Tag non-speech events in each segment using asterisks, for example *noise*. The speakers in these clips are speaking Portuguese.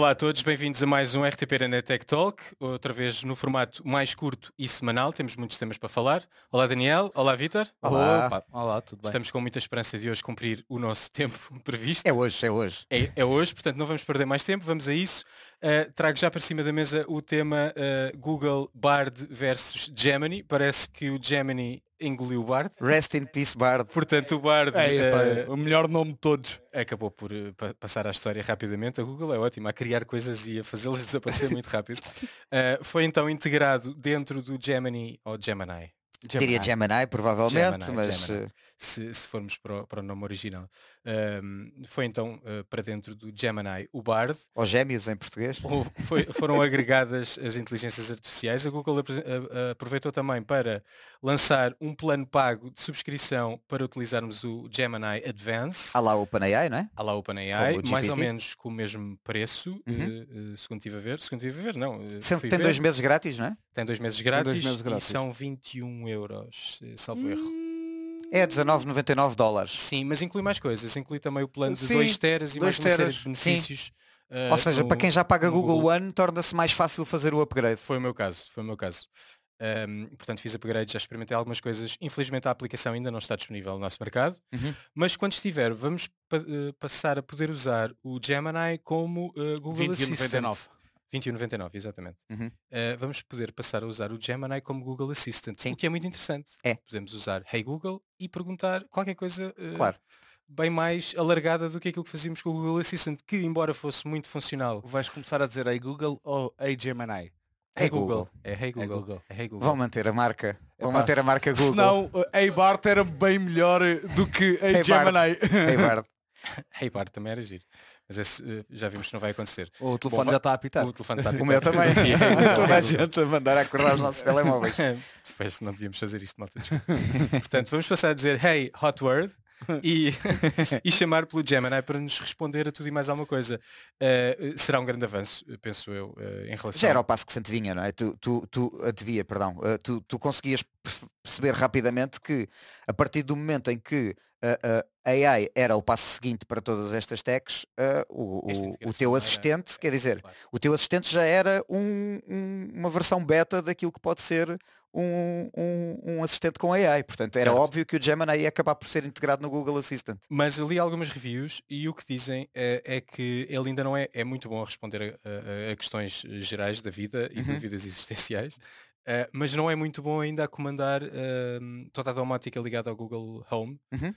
Olá a todos, bem-vindos a mais um RTP Arena Tech Talk, outra vez no formato mais curto e semanal, temos muitos temas para falar. Olá Daniel, olá Vítor. Olá. Opa, Olá, tudo bem? Estamos com muita esperança de hoje cumprir o nosso tempo *laughs* previsto. É hoje, é hoje. É, é hoje, portanto não vamos perder mais tempo, vamos a isso. Uh, trago já para cima da mesa o tema uh, Google Bard versus Gemini. Parece que o Gemini engoliu o Bard. Rest in peace, Bard. Portanto, o Bard É, uh, o melhor nome de todos. acabou por uh, pa- passar a história rapidamente. A Google é ótima a criar coisas e a fazê-las *laughs* desaparecer muito rápido. Uh, foi então integrado dentro do Gemini ou Gemini. Diria Gemini, provavelmente, Gemini, mas Gemini. Se, se formos para o, para o nome original. Um, foi então uh, para dentro do Gemini o Bard. ou gêmeos em português. Foi- foram agregadas as inteligências artificiais. A Google aproveitou também para lançar um plano pago de subscrição para utilizarmos o Gemini Advance. Lá o OpenAI, não é? à la OpenAI, o mais ou menos com o mesmo preço, Uhum. eh, eh, segundo estive a ver. Segundo estive a ver, não. eh, tem ver. dois meses grátis, não é? Tem dois meses grátis, meses e grátis. são 21 euros, salvo erro. É 19,99 dólares. Sim, mas inclui mais coisas. Inclui também o plano de Sim, 2 teras e mais dois uma série teras. de benefícios. eh, Ou seja, no- para quem já paga Google, Google. One, torna-se mais fácil fazer o upgrade. Foi o meu caso, foi o meu caso. Ahm, portanto, fiz upgrade, já experimentei algumas coisas. Infelizmente a aplicação ainda não está disponível no nosso mercado. Uhum. Mas quando estiver, vamos pa- eh, passar a poder usar o Gemini como eh, Google Assistant. 21,99. 21,99, exatamente. Uhum. Uh, vamos poder passar a usar o Gemini como Google Assistant, Sim. o que é muito interessante. É. Podemos usar Hey Google e perguntar qualquer coisa uh, Claro. bem mais alargada do que aquilo que fazíamos com o Google Assistant, que embora fosse muito funcional. Vais começar a dizer Hey Google ou Hey Gemini? É Hey Google. É Hey Google. Google. É Hey Google. Vão manter a marca. Vão Epá, manter a marca Google. Senão, uh, Hey Bart era bem melhor do que Hey, Hey Bart. Gemini. Hey, Bard. *laughs* Hey Bar também era giro. Mas esse uh, já vimos que não vai acontecer. o telefone Bom, já está a apitar. O telefone está a *laughs* *laughs* O meu também. Toda a Hey Google. gente a mandar a acordar os nossos telemóveis. *laughs* Depois não devíamos fazer isto, malta. desculpa. Portanto, vamos passar a dizer Hey Hot Word e, e chamar pelo Gemini para nos responder a tudo e mais alguma coisa. Uh, será um grande avanço, penso eu, uh, em relação Já era o passo que se antevinha, não é? Tu, tu, tu antevia, perdão. Uh, tu, tu conseguias perceber rapidamente que a partir do momento em que uh, a AI era o passo seguinte para todas estas techs, uh, o, o- teu era- assistente, quer dizer, Claro. o teu assistente já era um- um- uma versão beta daquilo que pode ser um, um- um assistente com AI. Portanto, era Certo. óbvio que o Gemini ia acabar por ser integrado no Google Assistant. Mas eu li algumas reviews e o que dizem é, é que ele ainda não é, é muito bom a responder a, a- a questões gerais da vida e Uhum. dúvidas *laughs* existenciais, uh, mas não é muito bom ainda a comandar um, toda a domótica ligada ao Google Home, Uhum.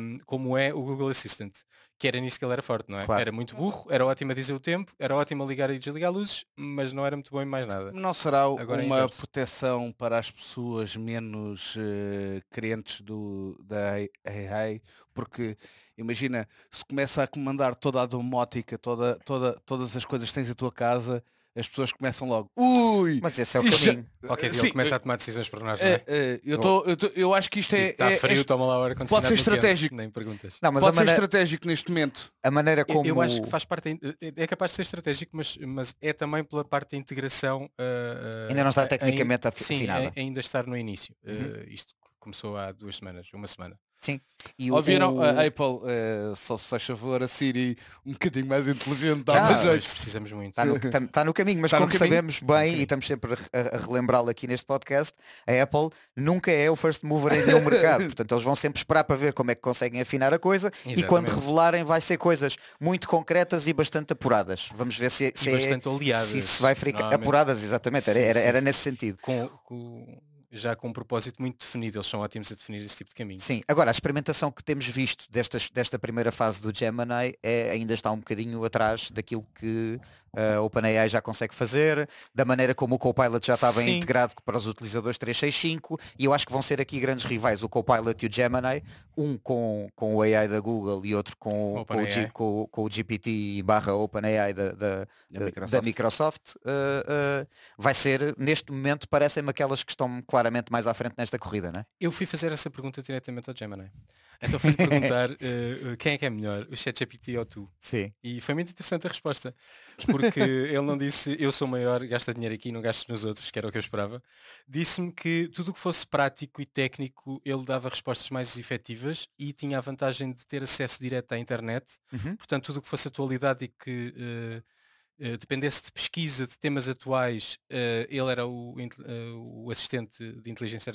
um, como é o Google Assistant, que era nisso que ele era forte, não é? Claro. Era muito burro, era ótimo a dizer o tempo, era ótimo a ligar e desligar luzes, mas não era muito bom em mais nada. Não será Agora uma inverso. proteção para as pessoas menos eh, crentes do, da AI? Porque imagina, se começa a comandar toda a domótica, toda, toda, todas as coisas que tens em tua casa, as pessoas começam logo. Ui! Mas esse é o já- caminho. Qualquer dia Sim, ele começa eh, a tomar decisões por nós, não É, é? é, eu, tô, eu, tô- eu acho que isto é, Está é- frio, é- toma lá o ar pode ser estratégico. Nem perguntas. Não, mas pode a, ser maneira, estratégico neste momento. a maneira como... Eu acho que faz parte, é é capaz de ser estratégico, mas, mas é também pela parte da integração. ah, Ainda não está a- tecnicamente sim, afinada. a- ainda estar no início. Uhum. Ah, isto começou há duas semanas, uma semana. E o- Ouviram? o- A Apple, eh, só se faz favor, a Siri um bocadinho mais inteligente, dá mais mas precisamos muito. Está no, tá- tá no caminho, mas Tá como caminho. sabemos bem, e estamos sempre a, a- relembrá-lo aqui neste podcast, a Apple nunca é o first mover em nenhum mercado. *laughs* Portanto, eles vão sempre esperar para ver como é que conseguem afinar a coisa e quando Exatamente. revelarem vai ser coisas muito concretas e bastante apuradas. Vamos ver se, se, E é- bastante oleadas. se isso vai fricar. normalmente. Apuradas, exatamente, era, Sim, era, sim, era sim. nesse sentido. Com, com- já com um propósito muito definido. Eles são ótimos a definir esse tipo de caminho. Sim, agora a experimentação que temos visto destas, desta primeira fase do Gemini é, ainda está um bocadinho atrás daquilo que a OpenAI já consegue fazer, da maneira como o Copilot já bem Sim. integrado para os utilizadores 365 e eu acho que vão ser aqui grandes rivais, o Copilot e o Gemini, um com, com o AI da Google e outro com, com, o, G- OpenAI. com, o- com o GPT barra OpenAI da, da, Da da- Microsoft. da Microsoft, uh, uh, vai ser, neste momento, parecem-me aquelas que estão claramente mais à frente nesta corrida, não é? Eu fui fazer essa pergunta diretamente ao Gemini. Então fui *laughs* perguntar eh, quem é que é melhor, o ChatGPT ou tu? Sim. E foi muito interessante a resposta, *laughs* porque ele não disse eu sou maior, gasta dinheiro aqui, não gastes nos outros, que era o que eu esperava. Disse-me que tudo o que fosse prático e técnico ele dava respostas mais efetivas e tinha a vantagem de ter acesso direto à internet. Uhum. Portanto, tudo o que fosse atualidade e que, uh, dependesse de pesquisa de temas atuais, uh, ele era o, uh, o, assistente de inteligência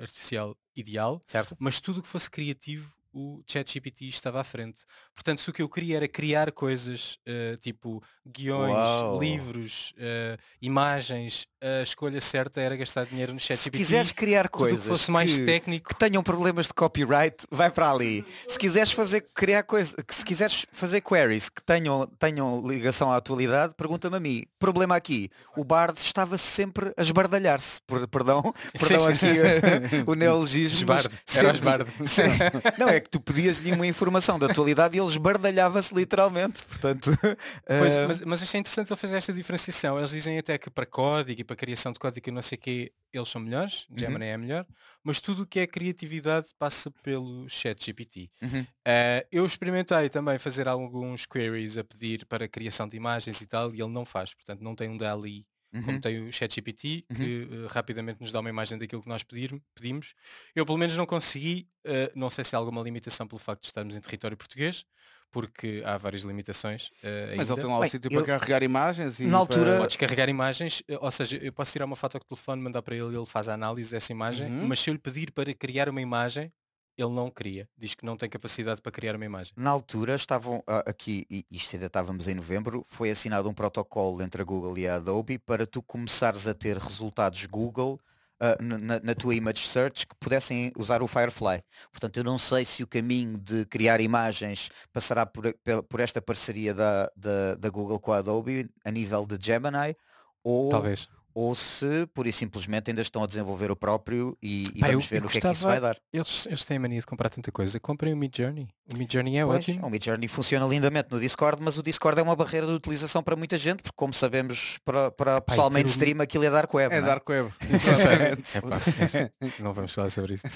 artificial ideal, certo. mas tudo o que fosse criativo o ChatGPT estava à frente. Portanto, se o que eu queria era criar coisas, uh, tipo guiões, Uau. livros, uh, imagens, a escolha certa era gastar dinheiro no ChatGPT. Se quiseres criar coisas que fosse mais que, técnico, que tenham problemas de copyright, vai para ali. Se quiseres fazer criar coisas, se quiseres fazer queries que tenham, tenham ligação à atualidade, pergunta-me a mim. Problema aqui, o Bard estava sempre a esbardalhar-se. Perdão, *laughs* perdão aqui *laughs* o neologismo. Esbardo. Era esbardo. *laughs* Não, é que tu pedias-lhe uma informação da atualidade e ele esbardalhava-se literalmente. Portanto, *laughs* pois, uh... mas, mas achei interessante ele fazer esta diferenciação. Eles dizem até que para código e para criação de código e não sei o quê, eles são melhores, uhum. Gemini é melhor, mas tudo o que é criatividade passa pelo chat GPT. Uhum. Uh, eu experimentei também fazer alguns queries a pedir para criação de imagens e tal, e ele não faz, portanto não tem um DALI Uhum. como tem o ChatGPT, uhum. que uh, rapidamente nos dá uma imagem daquilo que nós pedir, pedimos. Eu pelo menos não consegui, uh, não sei se há alguma limitação pelo facto de estarmos em território português, porque há várias limitações. Uh, Mas ele tem lá o sítio eu... para carregar imagens e na altura para... podes carregar imagens, ou seja, eu posso tirar uma foto com o telefone, mandar para ele, ele faz a análise dessa imagem, uhum. mas se eu lhe pedir para criar uma imagem, ele não cria, diz que não tem capacidade para criar uma imagem. Na altura estavam uh, aqui, e isto ainda estávamos em novembro, foi assinado um protocolo entre a Google e a Adobe para tu começares a ter resultados Google uh, na, na, tua image search que pudessem usar o Firefly. Portanto, eu não sei se o caminho de criar imagens passará por, por esta parceria da, da, da Google com a Adobe a nível de Gemini ou Talvez ou se pura e simplesmente ainda estão a desenvolver o próprio e, e vamos eu, ver o que é que isso vai dar. Eles, eles têm a mania de comprar tanta coisa. Comprem o Mid Journey. O Mid Journey é pois, ótimo. O Mid Journey funciona lindamente no Discord, mas o Discord é uma barreira de utilização para muita gente, porque como sabemos, para, para pessoal mainstream aquilo é Dark Web. É, é? Dark Web. *laughs* *laughs* não vamos falar sobre isso.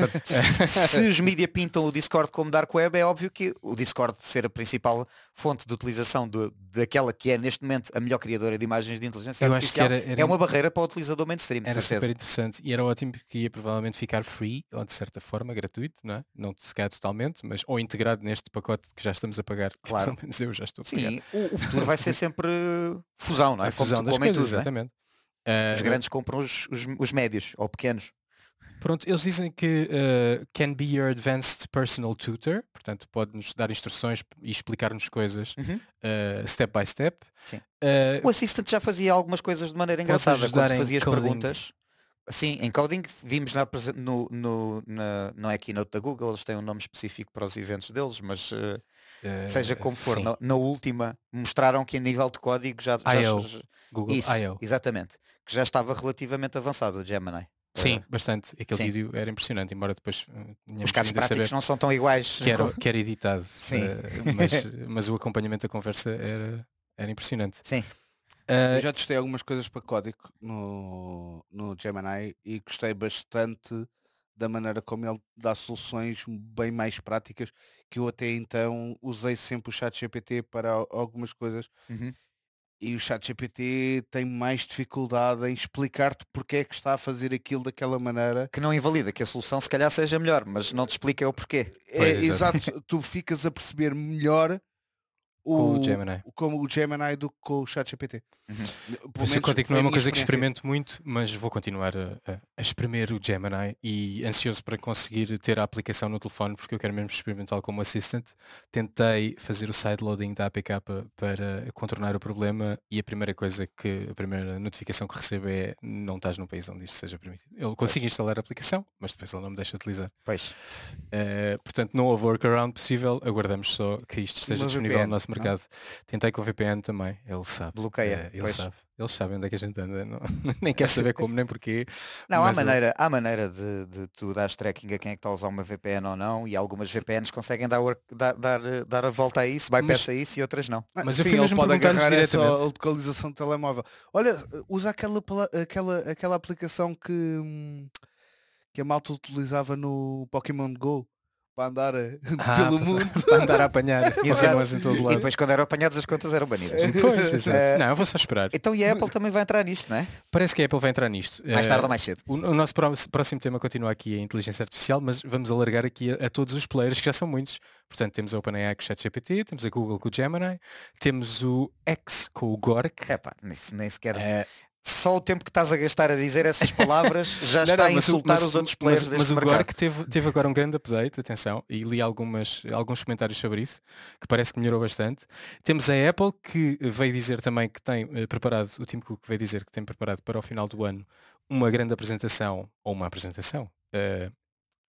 se os mídia pintam o Discord como Dark Web, é óbvio que o Discord ser a principal fonte de utilização de, daquela que é neste momento a melhor criadora de imagens de inteligência eu artificial era, era... é uma barreira para o utilizador mainstream. Era super interessante e era ótimo porque ia provavelmente ficar free, ou de certa forma gratuito, não é? Não se calhar totalmente, mas ou integrado neste pacote que já estamos a pagar. Claro. Pelo menos eu já estou a pagar. Sim, o, o futuro vai ser sempre fusão, não é? *laughs* A fusão das coisas, tudo, é? exatamente. Uh, os grandes compram os, os, os médios ou pequenos. Pronto, eles dizem que uh, can be your advanced personal tutor, portanto pode-nos dar instruções e explicar-nos coisas uhum. uh, step by step. Uh, o assistant já fazia algumas coisas de maneira engraçada quando fazias perguntas. Sim, em coding vimos na, no, no, na, não é keynote da Google, eles têm um nome específico para os eventos deles, mas uh, uh, seja como for, na, na, última mostraram que em nível de código já, já Google isso, exatamente, que já estava relativamente avançado o Gemini. Sim, uh, bastante. Aquele sim. vídeo era impressionante, embora depois os casos práticos não são tão iguais que era, *laughs* que era editado, mas, *laughs* mas o acompanhamento da conversa era, era impressionante. Sim. Uh, eu já testei algumas coisas para código no, no Gemini e gostei bastante da maneira como ele dá soluções bem mais práticas que eu até então usei sempre o chat GPT para algumas coisas uhum. E o chat GPT tem mais dificuldade em explicar-te porque é que está a fazer aquilo daquela maneira. Que não invalida que a solução se calhar seja melhor mas não te explica o porquê. É, pois, exato. Tu ficas a perceber melhor o, com o Gemini. Como o Gemini do que com o ChatGPT. Uhum. Por isso que não é uma coisa que experimento muito, mas vou continuar a, a, espremer o Gemini e ansioso para conseguir ter a aplicação no telefone porque eu quero mesmo experimentá-lo como assistant. Tentei fazer o sideloading da APK para contornar o problema e a primeira coisa que, a primeira notificação que recebo é não estás no país onde isto seja permitido. Eu consigo instalar a aplicação, mas depois ele não me deixa utilizar. Pois. Uh, portanto, não houve workaround possível, aguardamos só que isto esteja disponível VPN, no nosso mercado. Não? Tentei com o VPN também, ele sabe. Bloqueia. Uh, ele sabe. Eles sabem onde é que a gente anda, não, *laughs* nem quer saber como nem porquê. Não, há maneira, há maneira de, de tu dar tracking a quem é que está a usar uma VPN ou não e algumas VPNs conseguem dar, dar, dar, dar a volta a isso, bypass a isso e outras não. Ah, mas Sim, eu fui mesmo pode agarrar essa localização do telemóvel. Olha, usa aquela, aquela, aquela aplicação que, que a malta utilizava no Pokémon GO para andar eh, *laughs* Ah, pelo mundo. *laughs* Para andar a apanhar. *laughs* Pokémons em todo E lado. depois quando eram apanhados as contas eram banidas. Pois, exato. Eh, Não, eu vou só esperar. Então e a Apple também vai entrar nisto, não é? Parece que a Apple vai entrar nisto. Mais Eh, tarde ou mais cedo. O, o nosso pró- próximo tema continua aqui a inteligência artificial, mas vamos alargar aqui a, a todos os players, que já são muitos. Portanto, temos a OpenAI com o ChatGPT, temos a Google com o Gemini, temos o X com o Gork. É pá, nem, nem sequer. Eh, Só o tempo que estás a gastar a dizer essas palavras já *laughs* Não, está não, a mas insultar mas os o- outros players mas, deste mas o mercado. Gork teve, teve agora um grande update, atenção, e li algumas, alguns comentários sobre isso, que parece que melhorou bastante. Temos a Apple, que veio dizer também que tem eh, preparado, o Tim Cook veio dizer que tem preparado para o final do ano uma grande apresentação, ou uma apresentação, eh,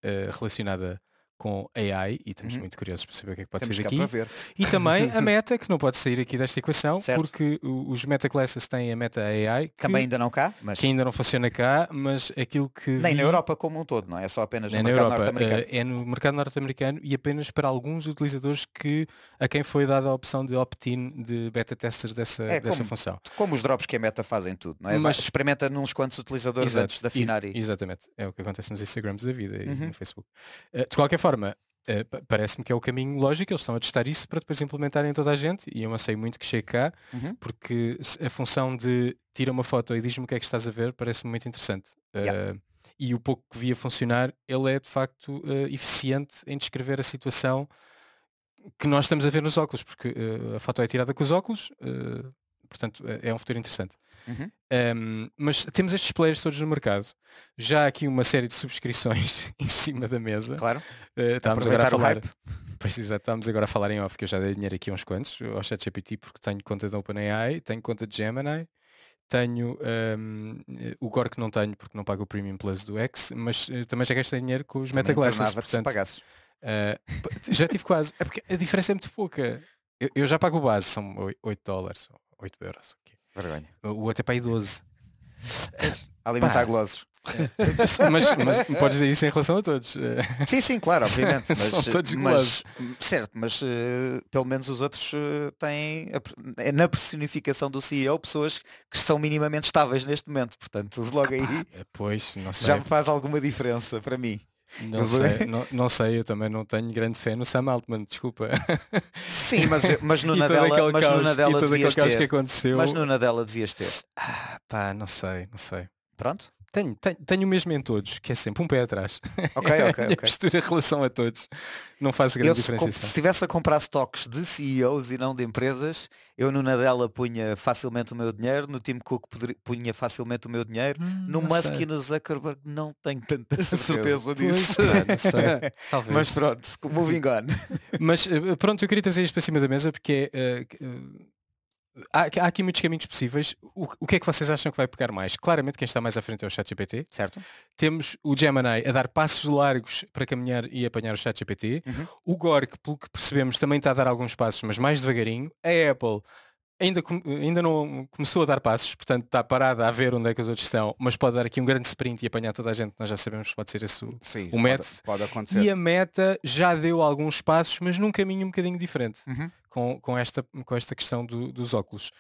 eh, relacionada com AI, e estamos Uhum. muito curiosos para saber o que é que pode Temos daqui. ver. E também a *laughs* Meta, que não pode sair aqui desta equação, Certo. porque os Meta Classes têm a Meta AI, que, Também ainda não cá, mas que ainda não funciona cá, mas aquilo que nem vi- na Europa como um todo, não é? É só apenas no na mercado Europa, norte-americano. eh, é no mercado norte-americano e apenas para alguns utilizadores que a quem foi dada a opção de opt-in de beta testers dessa, É, dessa como- função. Como os drops que a Meta fazem tudo, não é? Mas-. Experimenta nos quantos utilizadores Exato. antes de afinar e... E- Exatamente. É o que acontece nos Instagrams da vida e Uhum. no Facebook. Eh, de qualquer forma, eh, pa- parece-me que é o caminho lógico, eles estão a testar isso para depois implementarem em toda a gente e eu não sei muito que chegue cá, Uhum. porque a função de tira uma foto e diz-me o que é que estás a ver parece-me muito interessante. Yeah. Eh, e o pouco que vi a funcionar, ele é de facto eh, eficiente em descrever a situação que nós estamos a ver nos óculos, porque eh, a foto é tirada com os óculos, eh, portanto é é um futuro interessante. Uhum. Um, mas temos estes players todos no mercado. Já há aqui uma série de subscrições *laughs* em cima da mesa. Claro. Uh, estávamos agora a falar. exato, estávamos agora a falar em off que eu já dei dinheiro aqui a uns quantos, ao ChatGPT porque tenho conta da OpenAI, tenho conta de Gemini, tenho um, o Gore que não tenho porque não pago o Premium Plus do X, mas uh, também já gastei dinheiro com os Também Metaglasses. se Portanto, pagasses. uh, p- já tive quase. É porque a diferença é muito pouca. Eu, eu já pago o base, são 8 dólares, 8 euros. ok. Vergonha. O outro é para aí 12. *laughs* Alimentar Pá. glossos. mas, mas podes dizer isso em relação a todos. *laughs* Sim, sim, claro, obviamente. *laughs* Mas, São todos mas certo, mas eh, pelo menos os outros eh, têm a é na personificação do CEO pessoas que são minimamente estáveis neste momento. Portanto, logo aí Pois, não sei. já me faz alguma diferença para mim. Não sei, não, não sei, eu também não tenho grande fé no Sam Altman, desculpa. Sim, mas, mas *laughs* no Nadella, mas no caos, Nadella e todo devias aquele caos que ter. aconteceu. Mas no Nadella devias ter. Ah, pá, não sei, não sei. Pronto? Tenho, tenho, tenho o mesmo em todos, que é sempre um pé atrás. Ok, *laughs* É a ok, minha ok. postura em relação a todos. Não faz grande Eu, se, estivesse a comprar stocks de CEOs e não de empresas, eu no Nadella punha facilmente o meu dinheiro, no Tim Cook punha facilmente o meu dinheiro, Hum, no não Musk sei. e no Zuckerberg não tenho tanta *laughs* certeza. certeza disso. não sei. *laughs* Talvez. Mas pronto, moving on. Mas eh, pronto, eu queria trazer isto para cima da mesa porque é, eh, há, há aqui muitos caminhos possíveis. O, o que é que vocês acham que vai pegar mais? Claramente quem está mais à frente é o ChatGPT. Certo? Temos o Gemini a dar passos largos para caminhar e apanhar o ChatGPT. Uhum. O Gork, pelo que percebemos, também está a dar alguns passos, mas mais devagarinho. A Apple ainda, ainda não começou a dar passos, portanto está parada a ver onde é que os outros estão, mas pode dar aqui um grande sprint e apanhar toda a gente. Nós já sabemos que pode ser esse o, Sim, o pode, método. pode acontecer. e a meta já deu alguns passos, mas num caminho um bocadinho diferente Uhum. com, com, esta, com esta questão do- dos óculos.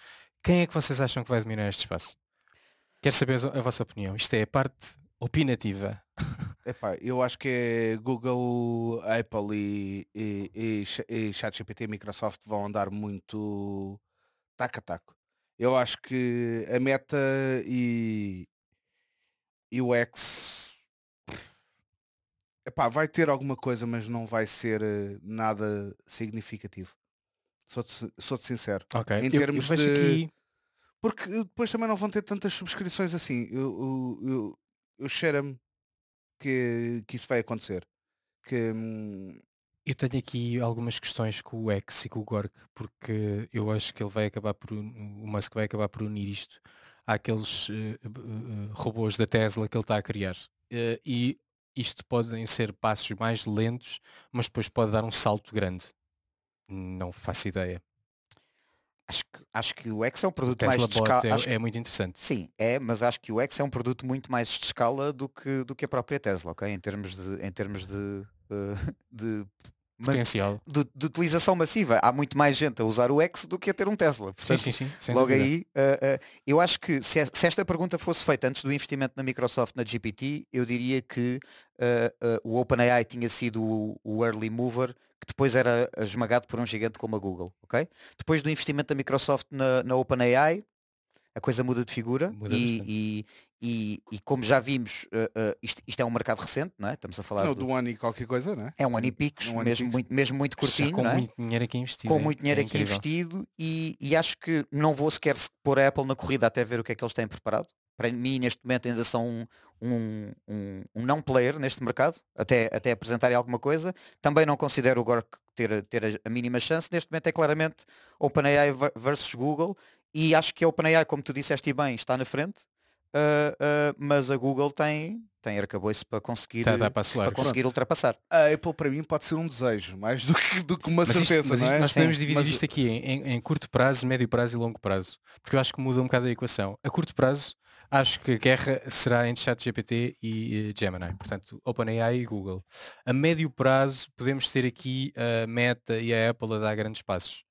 Quem é que vocês acham que vai dominar este espaço? Quero saber a, vossa opinião. Isto é a parte opinativa. *laughs* Epá, eu acho que é Google, Apple e, e, e, e ChatGPT e Microsoft vão andar muito taco a taco. Eu acho que a Meta e, e o X epá, vai ter alguma coisa, mas não vai ser eh, nada significativo. Sou-te sou-te sincero. Ok. Em Eu- eu, termos vejo de- aqui. Porque eh, depois também não vão ter tantas subscrições assim. Eu, eu, eu, eu cheira-me que, que isso vai acontecer. Que hum, Eu tenho aqui algumas questões com o X e com o Gork, porque eu acho que ele vai acabar por o Musk vai acabar por unir isto àqueles eh, eh, robôs da Tesla que ele está a criar. Eh, e isto podem ser passos mais lentos, mas depois pode dar um salto grande. Não faço ideia. Acho que, acho que o X é um produto mais Tesla de Bot escala. é, é muito interessante. Sim, é, mas acho que o X é um produto muito mais de escala do que, do que a própria Tesla, ok? Em termos de, em termos de, eh, de potencial. de, de utilização massiva. Há muito mais gente a usar o X do que a ter um Tesla. Sim, Portanto, sim, sim. sem Logo dúvida. aí, uh, uh, eu acho que se, es- se esta pergunta fosse feita antes do investimento na Microsoft na GPT, eu diria que uh, uh, o OpenAI tinha sido o, o early mover que depois era esmagado por um gigante como a Google. ok? Depois do investimento da Microsoft na, na OpenAI, a coisa muda de figura Muda e, e, e, e como já vimos, uh, uh, isto, isto é um mercado recente, não é? Estamos a falar Não, do- do ano e qualquer coisa, não é? é um ano e picos, Um ano e mesmo, picos. muito, mesmo muito Já curtinho, com é? muito dinheiro aqui investido. com é- muito dinheiro é aqui investido e, e acho que não vou sequer se- pôr a Apple na corrida até ver o que é que eles têm preparado. Para mim, neste momento, ainda são um, um, um- um não player neste mercado, até, até apresentarem alguma coisa. Também não considero o Gork ter, ter a, a mínima chance. Neste momento é claramente OpenAI ver- versus Google e acho que a OpenAI, como tu disseste e bem, está na frente. ah, ah, mas a Google tem, tem arcabouço para conseguir, a dar para conseguir ultrapassar. A Apple para mim pode ser um desejo, mais do que, do que uma Mas, isto- certeza, mas não isto é? nós podemos Sim, dividir mas- isto aqui em, em- em curto prazo, médio prazo e longo prazo. Porque eu acho que muda um bocado a equação. A curto prazo, acho que a guerra será entre ChatGPT e Gemini. Portanto, OpenAI e Google. A médio prazo, podemos ter aqui a Meta e a Apple a dar grandes passos.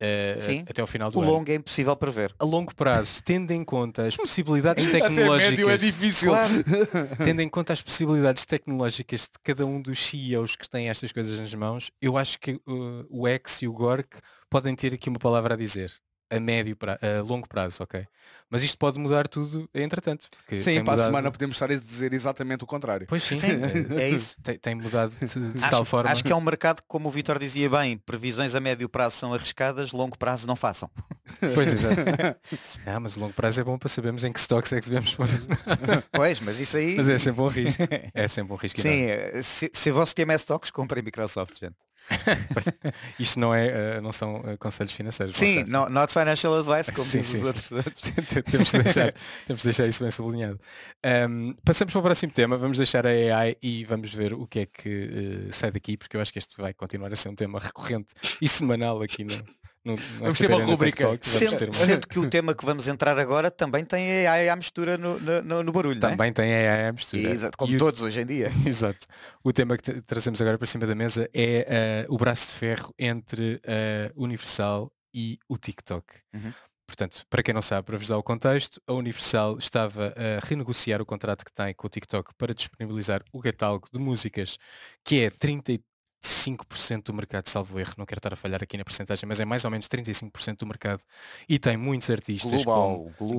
Eh, Sim. até ao final do O ano. longo é impossível prever. A longo prazo, tendo em conta as possibilidades Até médio tecnológicas, é difícil. *laughs* tendo em conta as possibilidades tecnológicas de cada um dos CEOs que têm estas coisas nas mãos, eu acho que uh, o X e o Gork podem ter aqui uma palavra a dizer. A médio pra, a longo prazo, ok? Mas isto pode mudar tudo entretanto. Sim, para a mudado- semana podemos estar a dizer exatamente o contrário. Pois sim, Sim, é isso. Tem, tem mudado de, de acho, tal forma. acho que é um mercado que, como o Vitor dizia bem, previsões a médio prazo são arriscadas, longo prazo não façam. *laughs* Pois exato. ah, mas o longo prazo é bom para sabermos em que stocks é que devemos pôr. *laughs* Pois, mas isso aí. mas é sempre um risco. É sempre um risco. Sim, se, se você tem mais stocks, comprem Microsoft, gente. *laughs* Isto não, é, uh, não são uh, conselhos financeiros. Sim, no, not financial advice, como *laughs* Sim, diz sim, os outros. outros. temos, de deixar, *laughs* temos de deixar isso bem sublinhado. Um, passamos para o próximo tema, vamos deixar a AI e vamos ver o que é que uh, sai daqui, porque eu acho que este vai continuar a ser um tema recorrente e semanal aqui no, no, Vamos ter uma FTP rubrica. Sendo, uma- sendo que o tema que vamos entrar agora também tem AI à mistura no, no, no- barulho, não é? Também tem AI à mistura. Exato, como E o- todos hoje em dia. *laughs* Exato. O tema que tra- trazemos agora para cima da mesa é uh, o braço de ferro entre a Universal e o TikTok. Uhum. Portanto, para quem não sabe, para vos dar o contexto, a Universal estava a renegociar o contrato que tem com o TikTok para disponibilizar o catálogo de músicas, que é 35% do mercado, salvo erro, não quero estar a falhar aqui na porcentagem, mas é mais ou menos 35% do mercado e tem muitos artistas como- Global, global.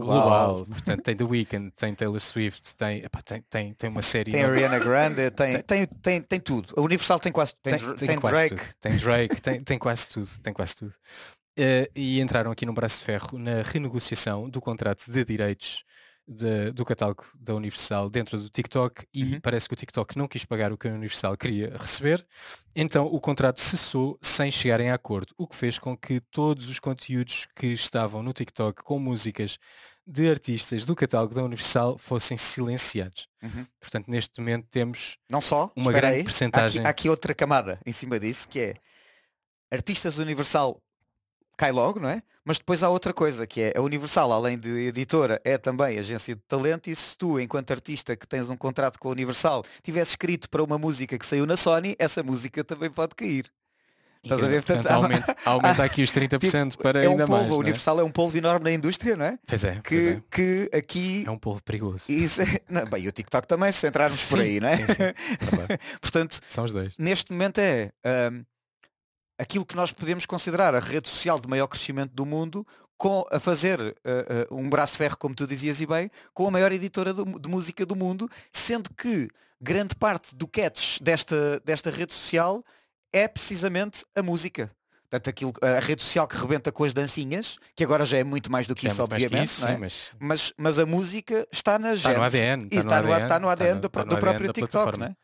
global. Portanto, tem The Weeknd, tem Taylor Swift, tem, epá, tem, tem, tem uma série Tem enorme. Ariana Grande, *laughs* tem, tem, tem, tem tudo. A Universal tem quase tem, Tem, tem Drake. tudo. Tem Drake, tem, tem quase tudo, tem quase tudo. Eh, e entraram aqui no braço de ferro na renegociação do contrato de direitos de- do catálogo da Universal dentro do TikTok e Uhum. parece que o TikTok não quis pagar o que a Universal queria receber, então o contrato cessou sem chegarem a acordo, o que fez com que todos os conteúdos que estavam no TikTok com músicas de artistas do catálogo da Universal fossem silenciados. Uhum. Portanto, neste momento temos Não só, Uma grande aí, percentagem. Há aqui, há aqui outra camada em cima disso, que é artistas Universal cai logo, não é? Mas depois há outra coisa, que é a Universal, além de editora, é também agência de talento, e se tu, enquanto artista que tens um contrato com a Universal, tivesse escrito para uma música que saiu na Sony, essa música também pode cair. Estás a ver? Portanto, Portanto, aumenta, aumenta aqui os *laughs* 30% para é um ainda polvo, mais. a é? Universal é um polvo enorme na indústria, não é? Pois é, pois Que, é. que aqui É um polvo perigoso. Isso é- não, bem, e o TikTok também, se entrarmos por Sim, aí, não é? sim, sim. *laughs* Portanto, São os dois. neste momento é ahm, aquilo que nós podemos considerar a rede social de maior crescimento do mundo com, a fazer ah, ah, um braço ferro, como tu dizias e bem, com a maior editora do- de música do mundo, sendo que grande parte do catch desta, desta rede social é precisamente a música. Portanto, aquilo, a rede social que rebenta com as dancinhas, que agora já é muito mais do que É isso, mais que obviamente, isso, é? sim, mas mas, mas a música está na está no gênese. ADN. E está no, ADN, está no ADN do, está no ADN próprio da TikTok, é?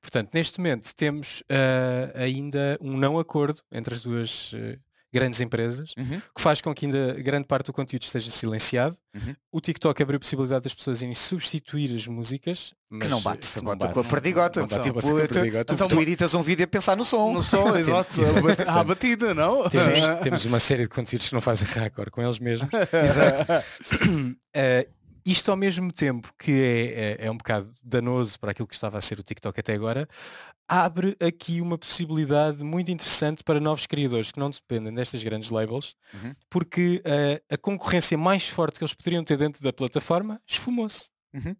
Portanto, neste momento temos ah, ainda um não acordo entre as duas ah, grandes empresas, Uhum. que faz com que ainda grande parte do conteúdo esteja silenciado. Uhum. O TikTok abriu a possibilidade das pessoas irem substituir as músicas. Mas, Que não bate, que bota com a perdigota. Não bate Tipo, com a tu- perdigota. tu, tu editas um vídeo a pensar no som. Não sou, *laughs* exato. À batida, não? Temos, temos uma série de conteúdos que não fazem raccord com eles mesmos. *laughs* Eh, Isto ao mesmo tempo que é, é, é, um bocado danoso para aquilo que estava a ser o TikTok até agora, abre aqui uma possibilidade muito interessante para novos criadores que não dependem destas grandes labels, uhum. porque uh, a concorrência mais forte que eles poderiam ter dentro da plataforma esfumou-se. Uhum.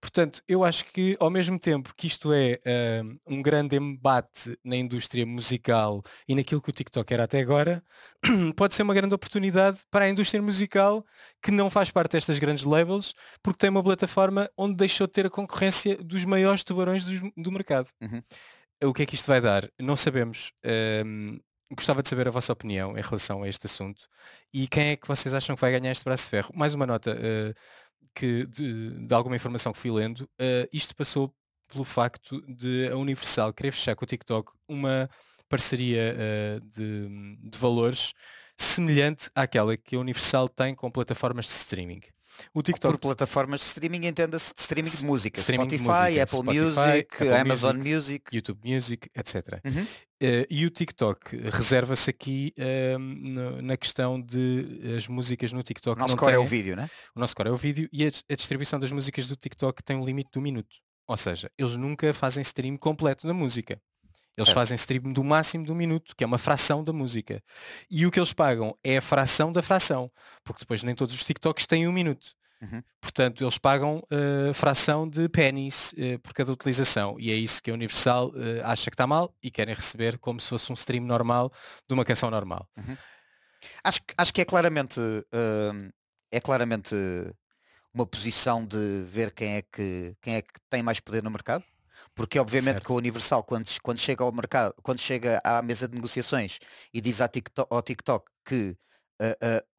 Portanto, eu acho que ao mesmo tempo que isto é uh, um grande embate na indústria musical e naquilo que o TikTok era até agora, *clears throat* pode ser uma grande oportunidade para a indústria musical que não faz parte destas grandes labels, porque tem uma plataforma onde deixou de ter a concorrência dos maiores tubarões do, do mercado. Uhum. O que é que isto vai dar? Não sabemos. Uh, gostava de saber a vossa opinião em relação a este assunto e quem é que vocês acham que vai ganhar este braço de ferro. Mais uma nota. Uh, que de, de, alguma informação que fui lendo, uh, isto passou pelo facto de a Universal querer fechar com o TikTok uma parceria uh, de, de, valores semelhante àquela que a Universal tem com plataformas de streaming. O TikTok... Por plataformas de streaming entenda-se de streaming de música. Streaming Spotify, de música, Apple, Spotify, Music, Apple Amazon Music, Music, YouTube Music, etc. Uhum. Uh, e o TikTok reserva-se aqui uh, na questão de as músicas no TikTok. O nosso core têm... é o vídeo, né? O nosso core é o vídeo e a, a distribuição das músicas do TikTok tem um limite de um minuto. Ou seja, eles nunca fazem stream completo da música. Eles é. fazem stream do máximo de um minuto, que é uma fração da música. E o que eles pagam é a fração da fração, porque depois nem todos os TikToks têm um minuto. Uhum. Portanto, eles pagam uh, fração de pennies uh, por cada utilização. E é isso que a Universal uh, acha que está mal e querem receber como se fosse um stream normal de uma canção normal. Uhum. Acho, acho que é claramente é claramente uma posição de ver quem é que quem é que tem mais poder no mercado porque obviamente certo. que a Universal quando, quando chega ao mercado, quando chega à mesa de negociações e diz ao TikTok, ao TikTok que a,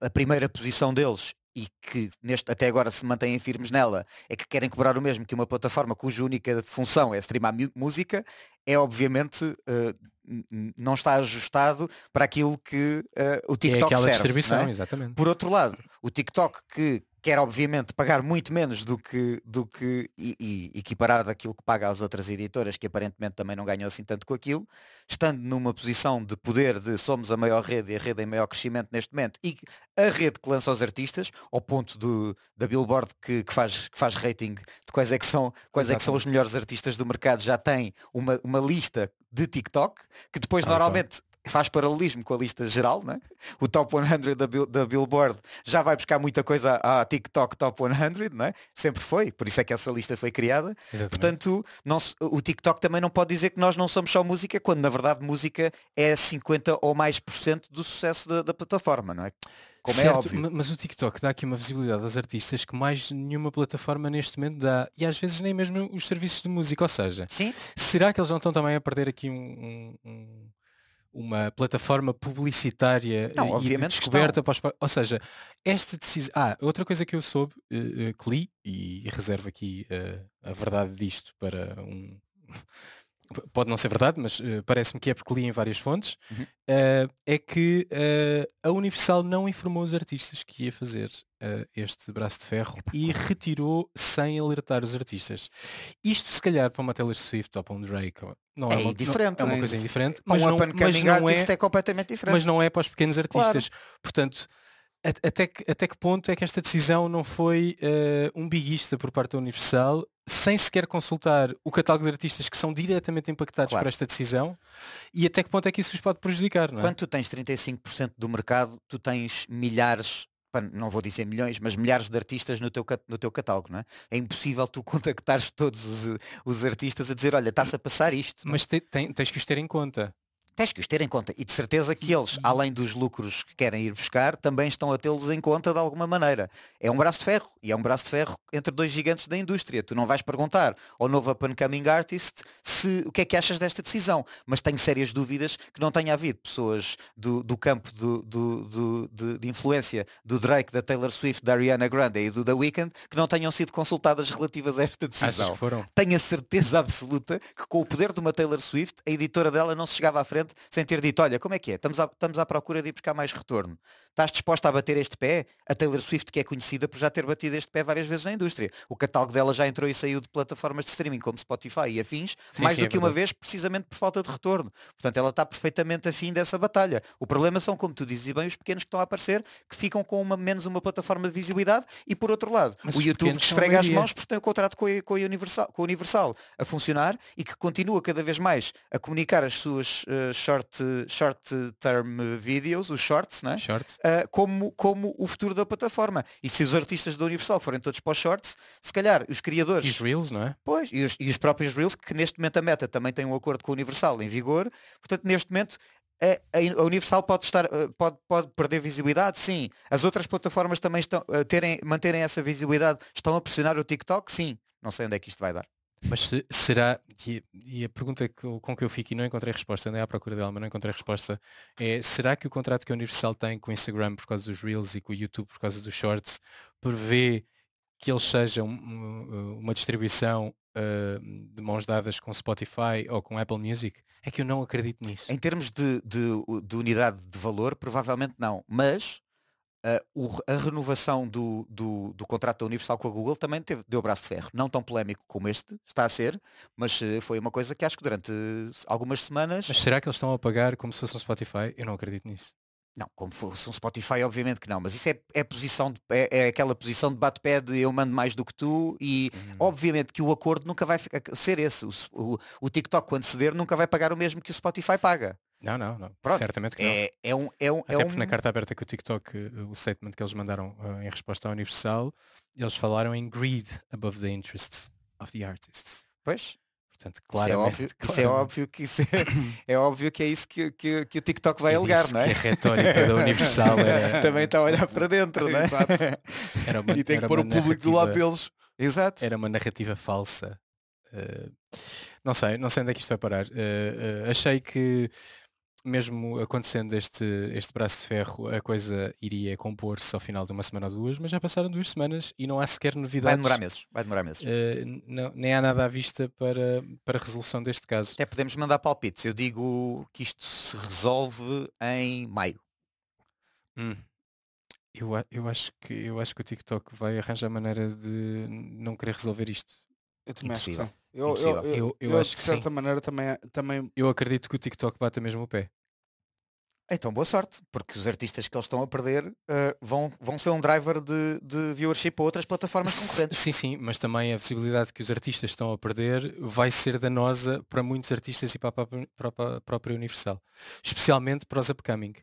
a, a, primeira posição deles e que neste, até agora se mantêm firmes nela, é que querem cobrar o mesmo que uma plataforma cuja única função é streamar música, é obviamente uh, não está ajustado para aquilo que uh, o TikTok é aquela serve, distribuição, é? exatamente. Por outro lado, o TikTok que quer obviamente pagar muito menos do que, do que e, e equiparado aquilo que paga às outras editoras, que aparentemente também não ganham assim tanto com aquilo, estando numa posição de poder de somos a maior rede e a rede em maior crescimento neste momento, e a rede que lança os artistas, ao ponto do, da Billboard que, que, faz, que faz rating de quais é que são, quais é que são os melhores artistas do mercado, já tem uma, uma lista de TikTok, que depois ah, normalmente faz paralelismo com a lista geral, né? o Top 100 da, da Billboard já vai buscar muita coisa à TikTok Top 100, né? sempre foi, por isso é que essa lista foi criada. Exatamente. Portanto, não, o TikTok também não pode dizer que nós não somos só música, quando na verdade música é 50 ou mais por cento do sucesso da, da plataforma, não é? Como é certo, é óbvio. Mas o TikTok dá aqui uma visibilidade aos artistas que mais nenhuma plataforma neste momento dá. E às vezes nem mesmo os serviços de música. Ou seja, Sim? será que eles não estão também a perder aqui um, um uma plataforma publicitária não, e de descoberta para os... Ou seja, esta decisão. Ah, outra coisa que eu soube, uh, que li, e reservo aqui uh, a verdade disto para um. Pode não ser verdade, mas parece-me que é porque li em várias fontes, uhum. é que a Universal não informou os artistas que ia fazer este braço de ferro e retirou sem alertar os artistas. Isto se calhar para uma Taylor Swift ou para um Drake não é, é uma, diferente. Não, é uma coisa indiferente. Mas um não, mas não é, é completamente diferente. Mas não é para os pequenos artistas. Claro. Portanto, até que, até que ponto é que esta decisão não foi uh, um biguista por parte da Universal, sem sequer consultar o catálogo de artistas que são diretamente impactados claro. por esta decisão, e até que ponto é que isso os pode prejudicar? Não é? Quando tu tens 35% do mercado, tu tens milhares não vou dizer milhões, mas milhares de artistas no teu, no teu catálogo, não é? É impossível tu *laughs* contactares todos os, os artistas a dizer, olha, está-se a passar isto. Mas te, tens que os ter em conta tens que os ter em conta. E de certeza que eles, além dos lucros que querem ir buscar, também estão a tê-los em conta de alguma maneira. É um braço de ferro. E é um braço de ferro entre dois gigantes da indústria. Tu não vais perguntar ao novo up and coming artist se o que é que achas desta decisão. Mas tenho sérias dúvidas que não tenha havido pessoas do, do campo do, do, do de, de, influência do Drake, da Taylor Swift, da Ariana Grande e do The Weeknd que não tenham sido consultadas relativas a esta decisão. Tenho a certeza *laughs* absoluta que com o poder de uma Taylor Swift, a editora dela não se chegava à frente sem ter dito, olha, como é que é? Estamos à, estamos à procura de ir buscar mais retorno. Estás disposta a bater este pé? A Taylor Swift, que é conhecida por já ter batido este pé várias vezes na indústria. O catálogo dela já entrou e saiu de plataformas de streaming como Spotify e afins, Sim, mais sim, do é que uma verdade. vez, precisamente por falta de retorno. Portanto, ela está perfeitamente afim dessa batalha. O problema são, como tu dizes bem, os pequenos que estão a aparecer, que ficam com uma, menos uma plataforma de visibilidade e por outro lado, Mas o YouTube que esfrega as mãos porque tem o contrato com a, com a Universal, com a Universal a funcionar e que continua cada vez mais a comunicar as suas eh, short, short term videos, os shorts, não é? Uh, como, como o futuro da plataforma. E se os artistas da Universal forem todos para os shorts, se calhar os E criadores, os Reels, não é? pois, e os, e os próprios Reels, que neste momento a Meta também tem um acordo com a Universal em vigor, portanto neste momento a, Universal pode estar uh, pode, pode perder visibilidade, sim. As outras plataformas também estão a terem, manterem essa visibilidade, estão a pressionar o TikTok, sim. Não sei onde é que isto vai dar. Mas se- será, e, e a pergunta que com que eu fico e não encontrei resposta, andei à procura dela, mas não encontrei resposta, é será que o contrato que a Universal tem com o Instagram por causa dos Reels e com o YouTube por causa dos Shorts prevê que eles sejam um, uma distribuição uh, de mãos dadas com Spotify ou com Apple Music? É que eu não acredito nisso. Em termos de, de- de unidade de valor, provavelmente não. Mas uh, a renovação do, do- do contrato da Universal com a Google também teve, deu braço de ferro. Não tão polémico como este está a ser, mas uh, foi uma coisa que acho que durante uh, algumas semanas. Mas será que eles estão a pagar como se fosse um Spotify? Eu não acredito nisso. Não, como fosse um Spotify, obviamente que não. Mas isso é, é posição de- é, é aquela posição de bate-pé de eu mando mais do que tu e Hum. obviamente que o acordo nunca vai ser esse. O, o- o TikTok, quando ceder, nunca vai pagar o mesmo que o Spotify paga. Não, não, não. Pronto, Certamente que não. É, é um. É um, é Até um porque na carta aberta que o TikTok, eh, o statement que eles mandaram eh, em resposta à Universal, eles falaram em greed above the interests of the artists. Pois, Portanto, Isso é claramente. óbvio, isso é claramente. óbvio que isso é, é óbvio que é isso que, que, que o TikTok vai alegar, não é? a retórica da Universal era, *laughs* Também está a olhar para dentro, não é? Exato. era uma, *laughs* E tem que pôr o público do lado deles. Exato. Era uma narrativa falsa. Eh, não sei, não sei onde é que isto vai parar. Eh, eh, achei que mesmo acontecendo este, este braço de ferro, a coisa iria compor-se ao final de uma semana ou duas, mas já passaram duas semanas e não há sequer Vai novidades. demorar meses. Vai demorar meses. Eh, não- nem há nada à vista para, para a resolução deste caso. Até podemos mandar palpites. Eu digo que isto se resolve em maio. Hum. Eu, eu, acho que, eu acho que o TikTok vai arranjar maneira de não querer resolver isto. Eu também acho que Impossível. sim. Eu, eu, Impossível. eu, Eu- eu eu, acho de que certa sim. maneira também, também Eu acredito que o TikTok bata mesmo o pé. Então boa sorte, porque os artistas que eles estão a perder eh, vão, vão ser um driver de, de viewership para outras plataformas concorrentes. Sim, sim, mas também a visibilidade que os artistas estão a perder vai ser danosa para muitos artistas e para a própria, para a própria Universal. Especialmente para os upcoming.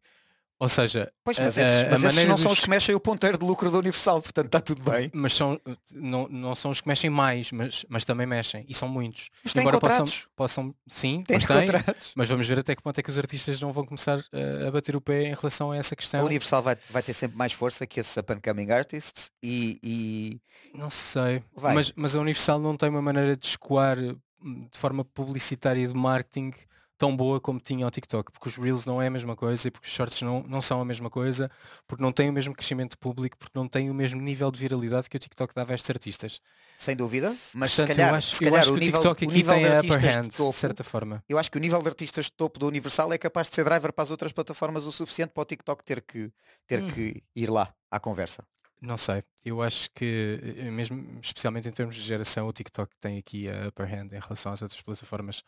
Ou seja, Pois, a- mas a- esses, a mas esses não são dos- os que mexem o ponteiro de lucro da Universal, portanto está tudo bem. mas são, não, não são os que mexem mais, mas, mas também mexem. E são muitos. Mas têm Embora possam, contratos. possam, sim, Tem mas têm, contratos. mas vamos ver até que ponto é que os artistas não vão começar a, a bater o pé em relação a essa A questão. Universal vai, vai ter sempre mais força que esses up and coming artists e, e Não sei. Vai. Mas, mas a Universal não tem uma maneira de escoar hum, de forma publicitária de marketing tão boa como tinha o TikTok, porque os Reels não é a mesma coisa e porque os Shorts não, não são a mesma coisa, porque não têm o mesmo crescimento público, porque não têm o mesmo nível de viralidade que o TikTok dava a estes artistas. sem dúvida, mas Portanto, se calhar, eu acho, se eu calhar acho o que o nível, TikTok o nível de artistas hand, de de topo, certa forma. eu acho que o nível de artistas de topo da Universal é capaz de ser driver para as outras plataformas o suficiente para o TikTok ter que, ter Hum. que ir lá à conversa. Não sei. Eu acho que, eh, mesmo especialmente em termos de geração, o TikTok tem aqui a upper hand em relação às outras plataformas,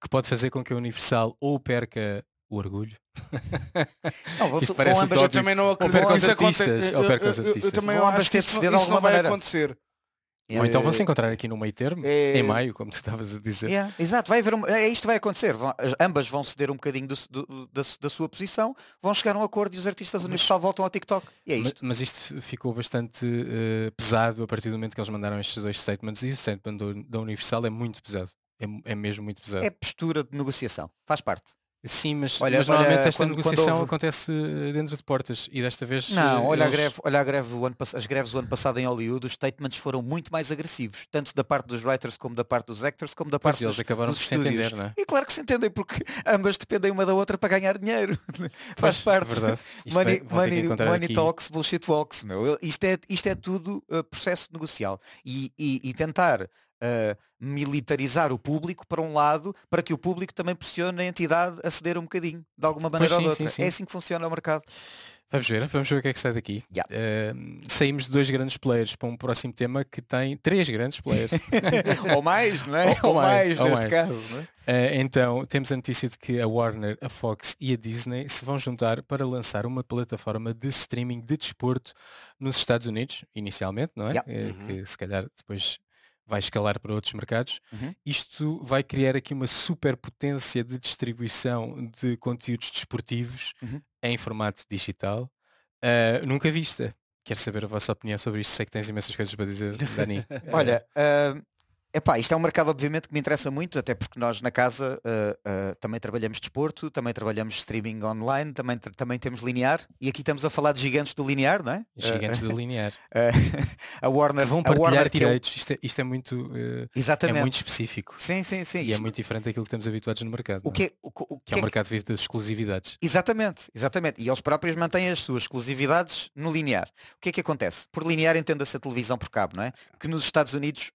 que pode fazer com que a Universal ou perca o orgulho. Não, *laughs* Isto parece ambas- eu utópico. também não Ou acredito perca que os isso aconte- artistas, eu- ou perca eu- os eu- Eu artistas. também Vão acho que isso, de não- isso não vai maneira. acontecer. Ou então vão se Eh, encontrar aqui no meio termo, é- em maio, como tu estavas a dizer. Yeah, Exato, vai haver um, é isto vai acontecer. Vão- as- ambas vão ceder um bocadinho do- do- da, da sua posição, vão chegar a um acordo e os artistas Universal voltam ao TikTok. E é isto. Mas, isto ficou bastante eh, pesado a partir do momento que eles mandaram estes dois statements e o statement do- da Universal é muito pesado. É, é mesmo muito pesado. É postura de negociação, faz parte. Sim, mas, Olha- mas olha, normalmente esta quando- quando negociação houve- acontece eh, dentro de portas e desta vez Não, eh, olha a eles- greve, olha a greve do ano, as greves do ano passado em Hollywood, os statements foram muito mais agressivos, tanto da parte dos writers como da parte dos actors, como da Pois, parte eles dos, acabaram dos por se estúdios. entender, não é? E claro que se entendem, porque *laughs* ambas dependem uma da outra para ganhar dinheiro. *laughs* Faz Pois, parte. *laughs* Money, money, money talks, bullshit walks, meu. Eu- Isto é, isto é tudo uh, processo negocial. E, e- e tentar uh, militarizar o público para um lado, para que o público também pressione a entidade a ceder um bocadinho, de alguma maneira sim, ou de outra. sim, sim. É assim que funciona o mercado. Vamos ver, vamos ver o que é que sai daqui. Yeah. Uh, saímos de dois grandes players para um próximo tema que tem três grandes players. *laughs* ou mais, não é? *laughs* Ou, ou mais, mais, neste mais. caso. Uh, então, temos a notícia de que a Warner, a Fox e a Disney se vão juntar para lançar uma plataforma de streaming de desporto nos Estados Unidos, inicialmente, não é? Yeah. Uh, Uhum. Que se calhar depois vai escalar para outros mercados. Uhum. Isto vai criar aqui uma superpotência de distribuição de conteúdos desportivos Uhum. em formato digital, uh, nunca vista. Quero saber a vossa opinião sobre isto. Sei que tens imensas coisas para dizer, Dani. *laughs* Olha, ah, epá, isto é um mercado obviamente que me interessa muito, até porque nós na casa ah, ah, também trabalhamos desporto, também trabalhamos streaming online, também, também temos linear, e aqui estamos a falar de gigantes do linear, não é? gigantes do linear. Ah, a Warner Vão partilhar Warner que é direitos. Isto é, isto é muito, uh, é Exatamente. muito específico. Sim, sim, sim. E é Isto- muito diferente daquilo que estamos habituados no mercado. o é? que é, o, que- o Que que é é um que- mercado vivo das exclusividades. Exatamente, exatamente. E eles próprios mantêm as suas exclusividades no linear. O que é que acontece? Por linear entenda-se a televisão por cabo, não é? Que nos Estados Unidos,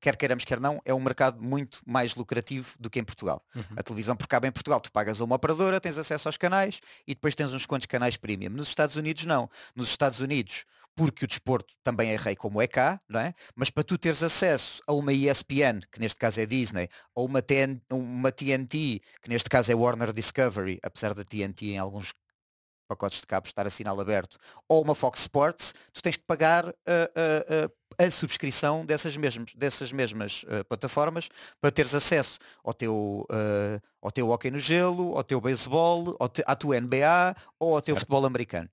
quer queiramos, quer não, é um mercado muito mais lucrativo do que em Portugal. Uhum. A televisão por cabo em Portugal, tu pagas a uma operadora, tens acesso aos canais e depois tens uns quantos canais premium. Nos Estados Unidos não. Nos Estados Unidos, porque o desporto também é rei como é cá, não é? Mas para tu teres acesso a uma ESPN, que neste caso é Disney, ou uma, TN, uma TNT, que neste caso é Warner Discovery, apesar da TNT em alguns pacotes de cabos estar a sinal aberto, ou uma Fox Sports, tu tens que pagar uh, uh, uh, a subscrição dessas mesmas, dessas mesmas plataformas para teres acesso ao teu, ao teu hockey no gelo, ao teu beisebol, ao te, à tua NBA ou ao teu futebol americano.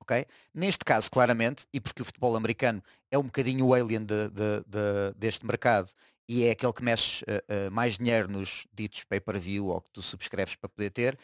ok? Neste caso, claramente, e porque o futebol americano é um bocadinho o alien de, de, de, deste mercado e é aquele que mexe uh, uh, mais dinheiro nos ditos pay-per-view ou que tu subscreves para poder ter,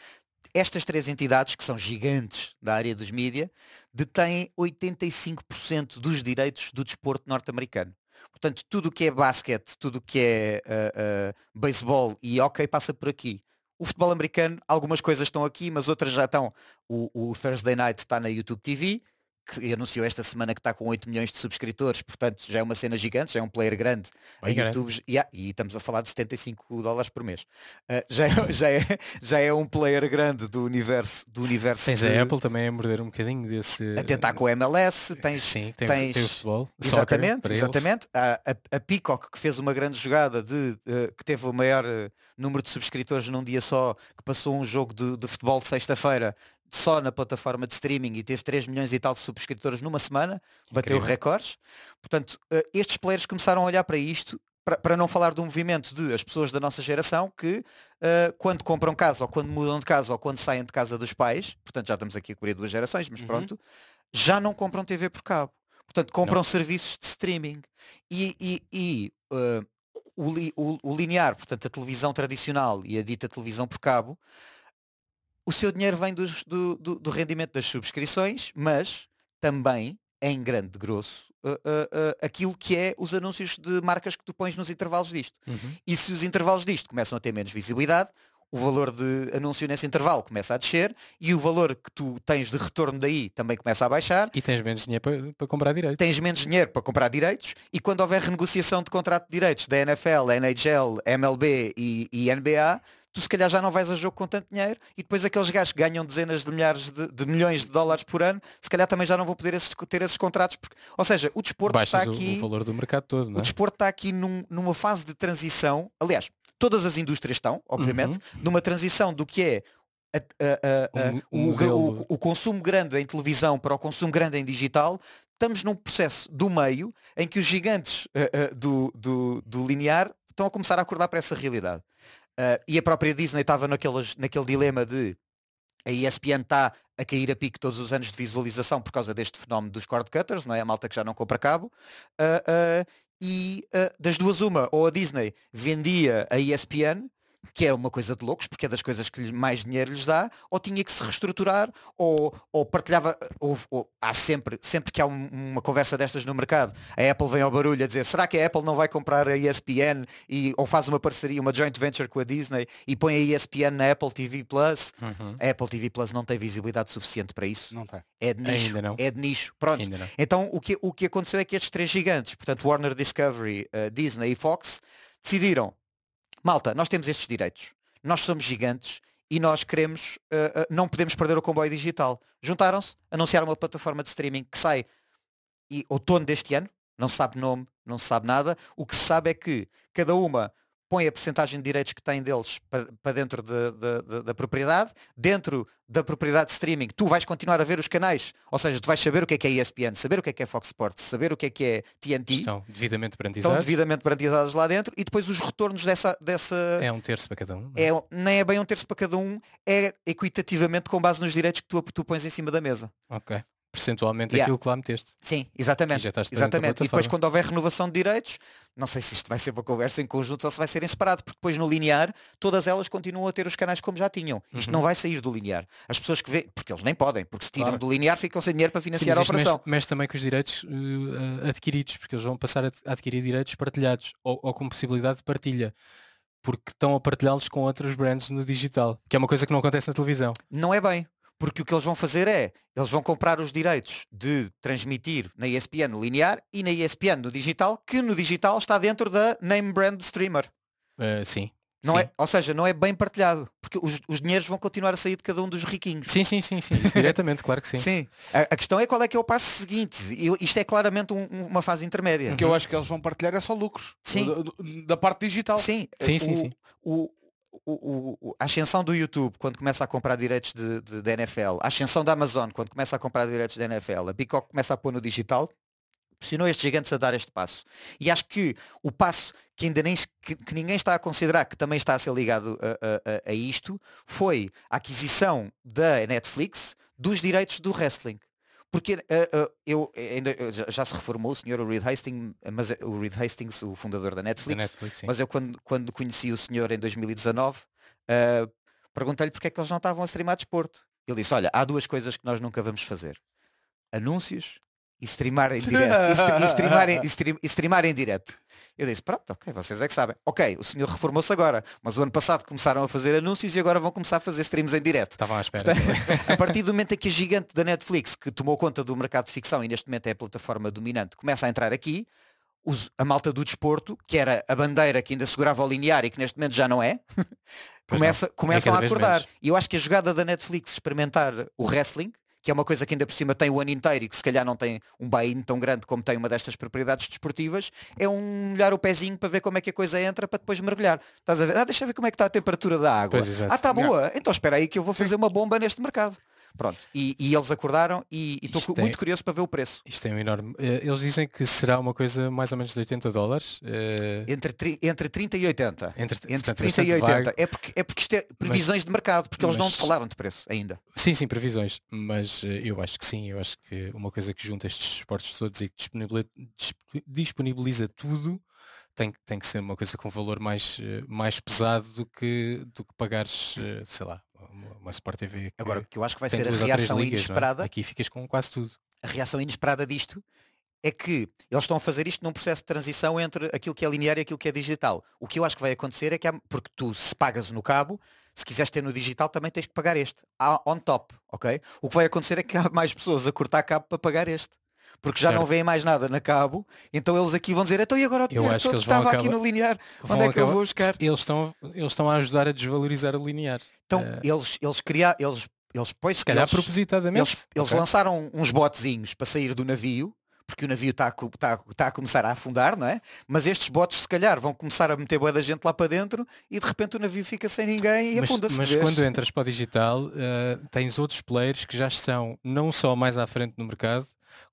estas três entidades, que são gigantes da área dos mídia, detêm 85% dos direitos do desporto norte-americano. Portanto, tudo o que é basquete, tudo o que é uh, uh, beisebol e hockey passa por aqui. O futebol americano, algumas coisas estão aqui, mas outras já estão. O, o Thursday Night está na YouTube TV, que anunciou esta semana que está com 8 milhões de subscritores, portanto já é uma cena gigante, já é um player grande Bem em grande. YouTube yeah, e estamos a falar de 75 dólares por mês. Uh, já, é, *laughs* já, é, já é um player grande do universo do universo Tens de- a Apple também a morder um bocadinho desse. a tentar com o MLS, tens, Sim, tem, tens- tem o futebol. Exatamente, soccer exatamente. A, a, a Peacock que fez uma grande jogada de eh, que teve o maior eh, número de subscritores num dia só, que passou um jogo de, de futebol de sexta-feira só na plataforma de streaming e teve 3 milhões e tal de subscritores numa semana, bateu Incrível. recordes. Portanto, eh, estes players começaram a olhar para isto, para, para não falar um movimento de as pessoas da nossa geração que eh, quando compram casa ou quando mudam de casa ou quando saem de casa dos pais, portanto já estamos aqui a cobrir duas gerações, mas Uhum. pronto, já não compram TV por cabo. Portanto, compram serviços de streaming. E, e- e, eh, o, o- o linear, portanto, a televisão tradicional e a dita televisão por cabo, o seu dinheiro vem dos- do, do- do rendimento das subscrições, mas também, em grande grosso, eh, eh, eh, aquilo que é os anúncios de marcas que tu pões nos intervalos disto. Uhum. E se os intervalos disto começam a ter menos visibilidade, o valor de anúncio nesse intervalo começa a descer e o valor que tu tens de retorno daí também começa a baixar E tens menos dinheiro para, para comprar direito. tens menos dinheiro para comprar direitos e quando houver renegociação de contrato de direitos da NFL, NHL, MLB e, e NBA, tu se calhar já não vais a jogo com tanto dinheiro e depois aqueles gajos que ganham dezenas de milhares de, de milhões de dólares por ano, se calhar também já não vão poder esses- ter esses contratos. Porque, ou seja, o desporto Baixas está o- aqui. o, valor do mercado todo, não O é? desporto está aqui num- numa fase de transição. Aliás, todas as indústrias estão, obviamente, numa transição do que é a- a- a- Um- um o, o- o consumo grande em televisão para o consumo grande em digital. Estamos num processo do meio em que os gigantes ah, ah, do, do, do linear estão a começar a acordar para essa realidade. Ah, e a própria Disney estava naquele dilema de a ESPN está a cair a pique todos os anos de visualização por causa deste fenómeno dos cord cutters, não é? A malta que já não compra cabo. Ah, ah, e das duas uma, ou a Disney vendia a ESPN, que é uma coisa de loucos, porque é das coisas que lhe- mais dinheiro lhes dá, ou tinha que se reestruturar, ou, ou partilhava, ou, ou- há sempre, sempre que há um- uma conversa destas no mercado, a Apple vem ao barulho a dizer, será que a Apple não vai comprar a ESPN e, ou faz uma parceria, uma joint venture com a Disney e põe a ESPN na Apple TV Plus? Uhum. A Apple TV Plus não tem visibilidade suficiente para isso. Não tem. É de nicho. Ainda não. É de nicho. Pronto. Ainda não. Então o que, o que aconteceu é que estes três gigantes, portanto Warner Discovery, uh, Disney e Fox, decidiram, malta, nós temos estes direitos, nós somos gigantes e nós queremos, uh, uh, não podemos perder o comboio digital. Juntaram-se, anunciaram uma plataforma de streaming que sai e, outono deste ano, não se sabe nome, não se sabe nada. O que se sabe é que cada uma põe a porcentagem de direitos que tem deles para, para dentro de, de, de, da propriedade. Dentro da propriedade de streaming, tu vais continuar a ver os canais. Ou seja, tu vais saber o que é que é ESPN, saber o que é que é Fox Sports, saber o que é que é TNT. Estão devidamente brandizados. Estão devidamente brandizados lá dentro. E depois os retornos dessa... dessa... É um terço para cada um. É? é, nem é bem um terço para cada um, é equitativamente com base nos direitos que tu, tu pões em cima da mesa. Ok percentualmente yeah. aquilo que lá meteste. Sim, exatamente. exatamente. E depois quando houver renovação de direitos, não sei se isto vai ser uma conversa em conjunto ou se vai ser em separado, porque depois no linear todas elas continuam a ter os canais como já tinham. Isto uhum. não vai sair do linear. As pessoas que vê, porque eles nem podem, porque se tiram claro. do linear ficam sem dinheiro para financiar Sim, a operação. Mexe, mexe, também com os direitos uh, adquiridos, porque eles vão passar a adquirir direitos partilhados ou, ou com possibilidade de partilha porque estão a partilhá-los com outros brands no digital, que é uma coisa que não acontece na televisão. Não é bem, porque o que eles vão fazer é, eles vão comprar os direitos de transmitir na ESPN linear e na ESPN no digital, que no digital está dentro da name brand streamer. Uh, sim. Não sim. É, ou seja, não é bem partilhado, porque os, os dinheiros vão continuar a sair de cada um dos riquinhos. Sim, sim, sim, sim. Isso diretamente, claro que sim. *laughs* Sim. A, a, questão é qual é que é o passo seguinte. Eu, isto é claramente um, uma fase intermédia. O que eu acho que eles vão partilhar é só lucros. Sim. Da, da parte digital. Sim, sim, sim. O, sim. O, o, o, a ascensão do YouTube quando começa a comprar direitos de, de, de, NFL, a ascensão da Amazon quando começa a comprar direitos de NFL, a Peacock começa a pôr no digital, pressionou estes gigantes a dar este passo. E acho que o passo que ainda nem que, que ninguém está a considerar que também está a ser ligado a, a, a isto foi a aquisição da Netflix dos direitos do wrestling. Porque uh, uh, eu ainda já se reformou o senhor Reed Hastings, mas o Reed Hastings, o fundador da Netflix, da Netflix mas eu quando, quando conheci o senhor em 2019, uh, perguntei-lhe porque é que eles não estavam a streamar desporto. Ele disse, olha, há duas coisas que nós nunca vamos fazer. Anúncios e streamar em direto. e, streamar em, e streamar em direto. Eu disse, pronto, ok, vocês é que sabem. Ok, o senhor reformou-se agora, mas o ano passado começaram a fazer anúncios e agora vão começar a fazer streams em direto. Estavam à espera. a partir do momento em que a gigante da Netflix, que tomou conta do mercado de ficção e neste momento é a plataforma dominante, começa a entrar aqui, os, a malta do desporto, que era a bandeira que ainda segurava o linear e que neste momento já não é, começa, não. É começam é a acordar. E eu acho que a jogada da Netflix experimentar o wrestling, que é uma coisa que ainda por cima tem o ano inteiro e que se calhar não tem um buy tão grande como tem uma destas propriedades desportivas, é um olhar o pezinho para ver como é que a coisa entra para depois mergulhar. Estás a ver? Ah, deixa eu ver como é que está a temperatura da água. ah, está boa. Então espera aí que eu vou fazer uma bomba neste mercado. Pronto, e, e, eles acordaram e estou muito curioso para ver o preço. Isto é um enorme. Eh, eles dizem que será uma coisa mais ou menos de 80 dólares. Uh... Entre, entre 30 e 80. Entre, entre 30 e 80. É porque, é porque isto é previsões mas, de mercado, porque mas, eles não falaram de preço ainda. Sim, sim, previsões. Mas uh, eu acho que sim, eu acho que uma coisa que junta estes esportes todos e que disponibiliza, disponibiliza tudo tem, tem que ser uma coisa com valor mais, mais pesado do que, do que pagares, sei lá, uma Sport TV. Que Agora, que eu acho que vai ser a reação ligas, é? inesperada. É? Aqui ficas com quase tudo. A reação inesperada disto é que eles estão a fazer isto num processo de transição entre aquilo que é linear e aquilo que é digital. O que eu acho que vai acontecer é que há, porque tu se pagas no cabo, se quiseres ter no digital também tens que pagar este. On top, ok? O que vai acontecer é que há mais pessoas a cortar cabo para pagar este porque já certo. não veem mais nada na cabo, então eles aqui vão dizer, então e agora o dinheiro todo que estava aqui no linear, onde é que acabar... eu vou buscar? Eles estão, eles estão a ajudar a desvalorizar o linear. Então, uh... eles, eles criar, eles, eles pois, se calhar eles, propositadamente. Eles, eles okay. lançaram uns botezinhos para sair do navio, porque o navio está a, tá, tá a começar a afundar, não é? Mas estes botes se calhar vão começar a meter boa da gente lá para dentro e de repente o navio fica sem ninguém e afunda-se. Mas quando entras para o digital, uh, tens outros players que já estão não só mais à frente no mercado,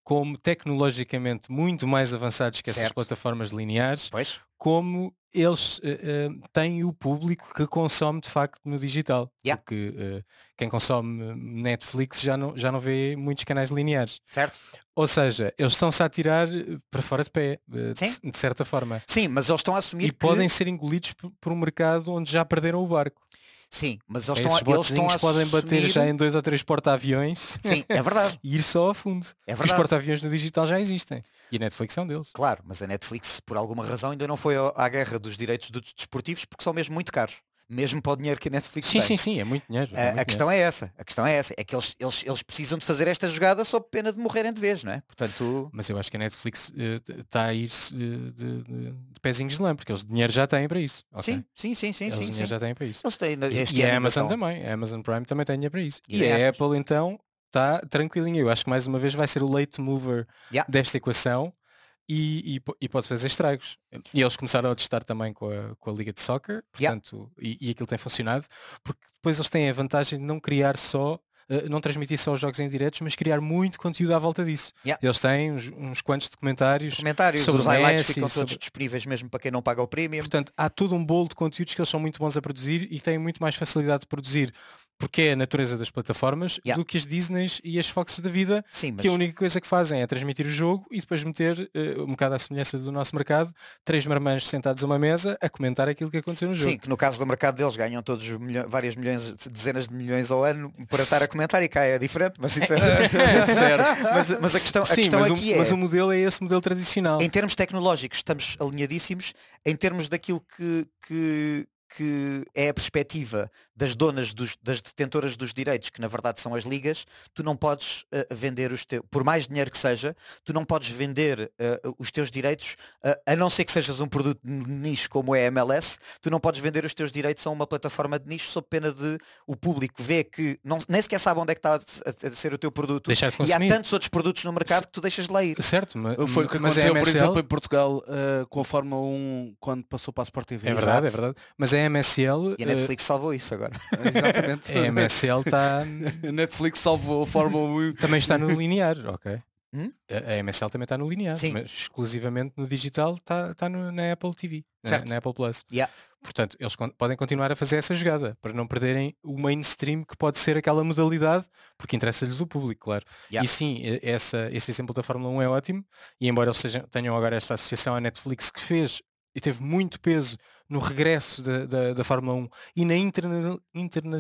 como tecnologicamente muito mais avançados que essas certo. plataformas lineares, pois. como eles uh, uh, têm o público que consome de facto no digital. Yeah. Porque uh, quem consome Netflix já não, já não vê muitos canais lineares. Certo. Ou seja, eles estão-se a tirar para fora de pé, de, de, certa forma. Sim, mas eles estão a assumir e que... podem ser engolidos por, um mercado onde já perderam o barco. Sim, mas eles estão, eles estão a podem bater já em dois ou três porta-aviões. Sim, é verdade. *laughs* e ir só a fundo. É verdade. Os porta-aviões no digital já existem. E a Netflix é um deles. Claro, mas a Netflix, por alguma razão, ainda não foi à guerra dos direitos desportivos porque são mesmo muito caros. mesmo para o dinheiro que a Netflix Sim, tem. sim, sim, é muito dinheiro. é A- muito a questão é essa, a questão é essa, é que eles, eles, eles precisam de fazer esta jogada sob pena de morrerem de vez, não é? Portanto, Mas eu acho que a Netflix está a ir eh, de, de, de pezinhos de lã, porque eles dinheiro já têm para isso. ok? sim, sim, sim, sim, eles sim, dinheiro sim. já têm para isso. Eles têm E, e a Amazon também, a Amazon Prime também tem dinheiro para isso. E E, é a. Apple então está tranquilinha. Eu acho que mais uma vez vai ser o late mover Yeah. desta equação e, e, e pode fazer estragos. E eles começaram a testar também com a, com a Liga de Soccer, Yeah. portanto, e, e aquilo tem funcionado, porque depois eles têm a vantagem de não criar só eh, não transmitir só os jogos em diretos, mas criar muito conteúdo à volta disso. Yeah. Eles têm uns, uns quantos documentários comentários, sobre os highlights Messi, ficam todos sobre- disponíveis mesmo para quem não paga o premium. Portanto, há todo um bolo de conteúdos que eles são muito bons a produzir e têm muito mais facilidade de produzir porque é a natureza das plataformas Yeah. do que as Disneys e as Foxes da vida, Sim, mas que a única coisa que fazem é transmitir o jogo e depois meter, eh, um bocado à semelhança do nosso mercado, três marmãs sentados a uma mesa a comentar aquilo que aconteceu no jogo. Sim, que no caso do mercado deles ganham todos milho- várias milhões, dezenas de milhões ao ano para estar a comentar e cá é diferente, mas isso é *laughs* *laughs* Certo. mas, mas a questão, a Sim, questão mas, aqui o, é mas o modelo é esse modelo tradicional. em termos tecnológicos estamos alinhadíssimos, em termos daquilo que, que, que é a perspectiva das donas, dos- das detentoras dos direitos, que na verdade são as ligas, tu não podes eh, vender os teus, por mais dinheiro que seja, tu não podes vender eh, os teus direitos, eh, a não ser que sejas um produto de nicho como é a MLS, tu não podes vender os teus direitos a uma plataforma de nicho sob pena de o público ver que não, nem sequer sabe onde é que está a, a ser o teu produto Deixar de e há tantos outros produtos no mercado que tu deixas de lá ir. Certo, ma- Foi o que mas a aconteceu, por exemplo, em Portugal com a Fórmula 1 quando passou para a Sport TV. É verdade, é Exato. verdade. Mas a MSL, E a Netflix salvou isso agora. *laughs* Exatamente. a MSL está A Netflix salvou a Fórmula 1. também está no linear, ok? Hum? A, a MSL também está no linear, Sim. mas exclusivamente no digital está está no- na Apple TV, na, Certo. na Apple Plus. Yeah. Portanto, eles con- podem continuar a fazer essa jogada para não perderem o mainstream que pode ser aquela modalidade, porque interessa-lhes o público, claro. Yeah. E sim, essa, esse exemplo da Fórmula 1 é ótimo, e embora eles sejam- tenham agora esta associação à Netflix que fez e teve muito peso no regresso da, da, da Fórmula 1 e na interna, interna.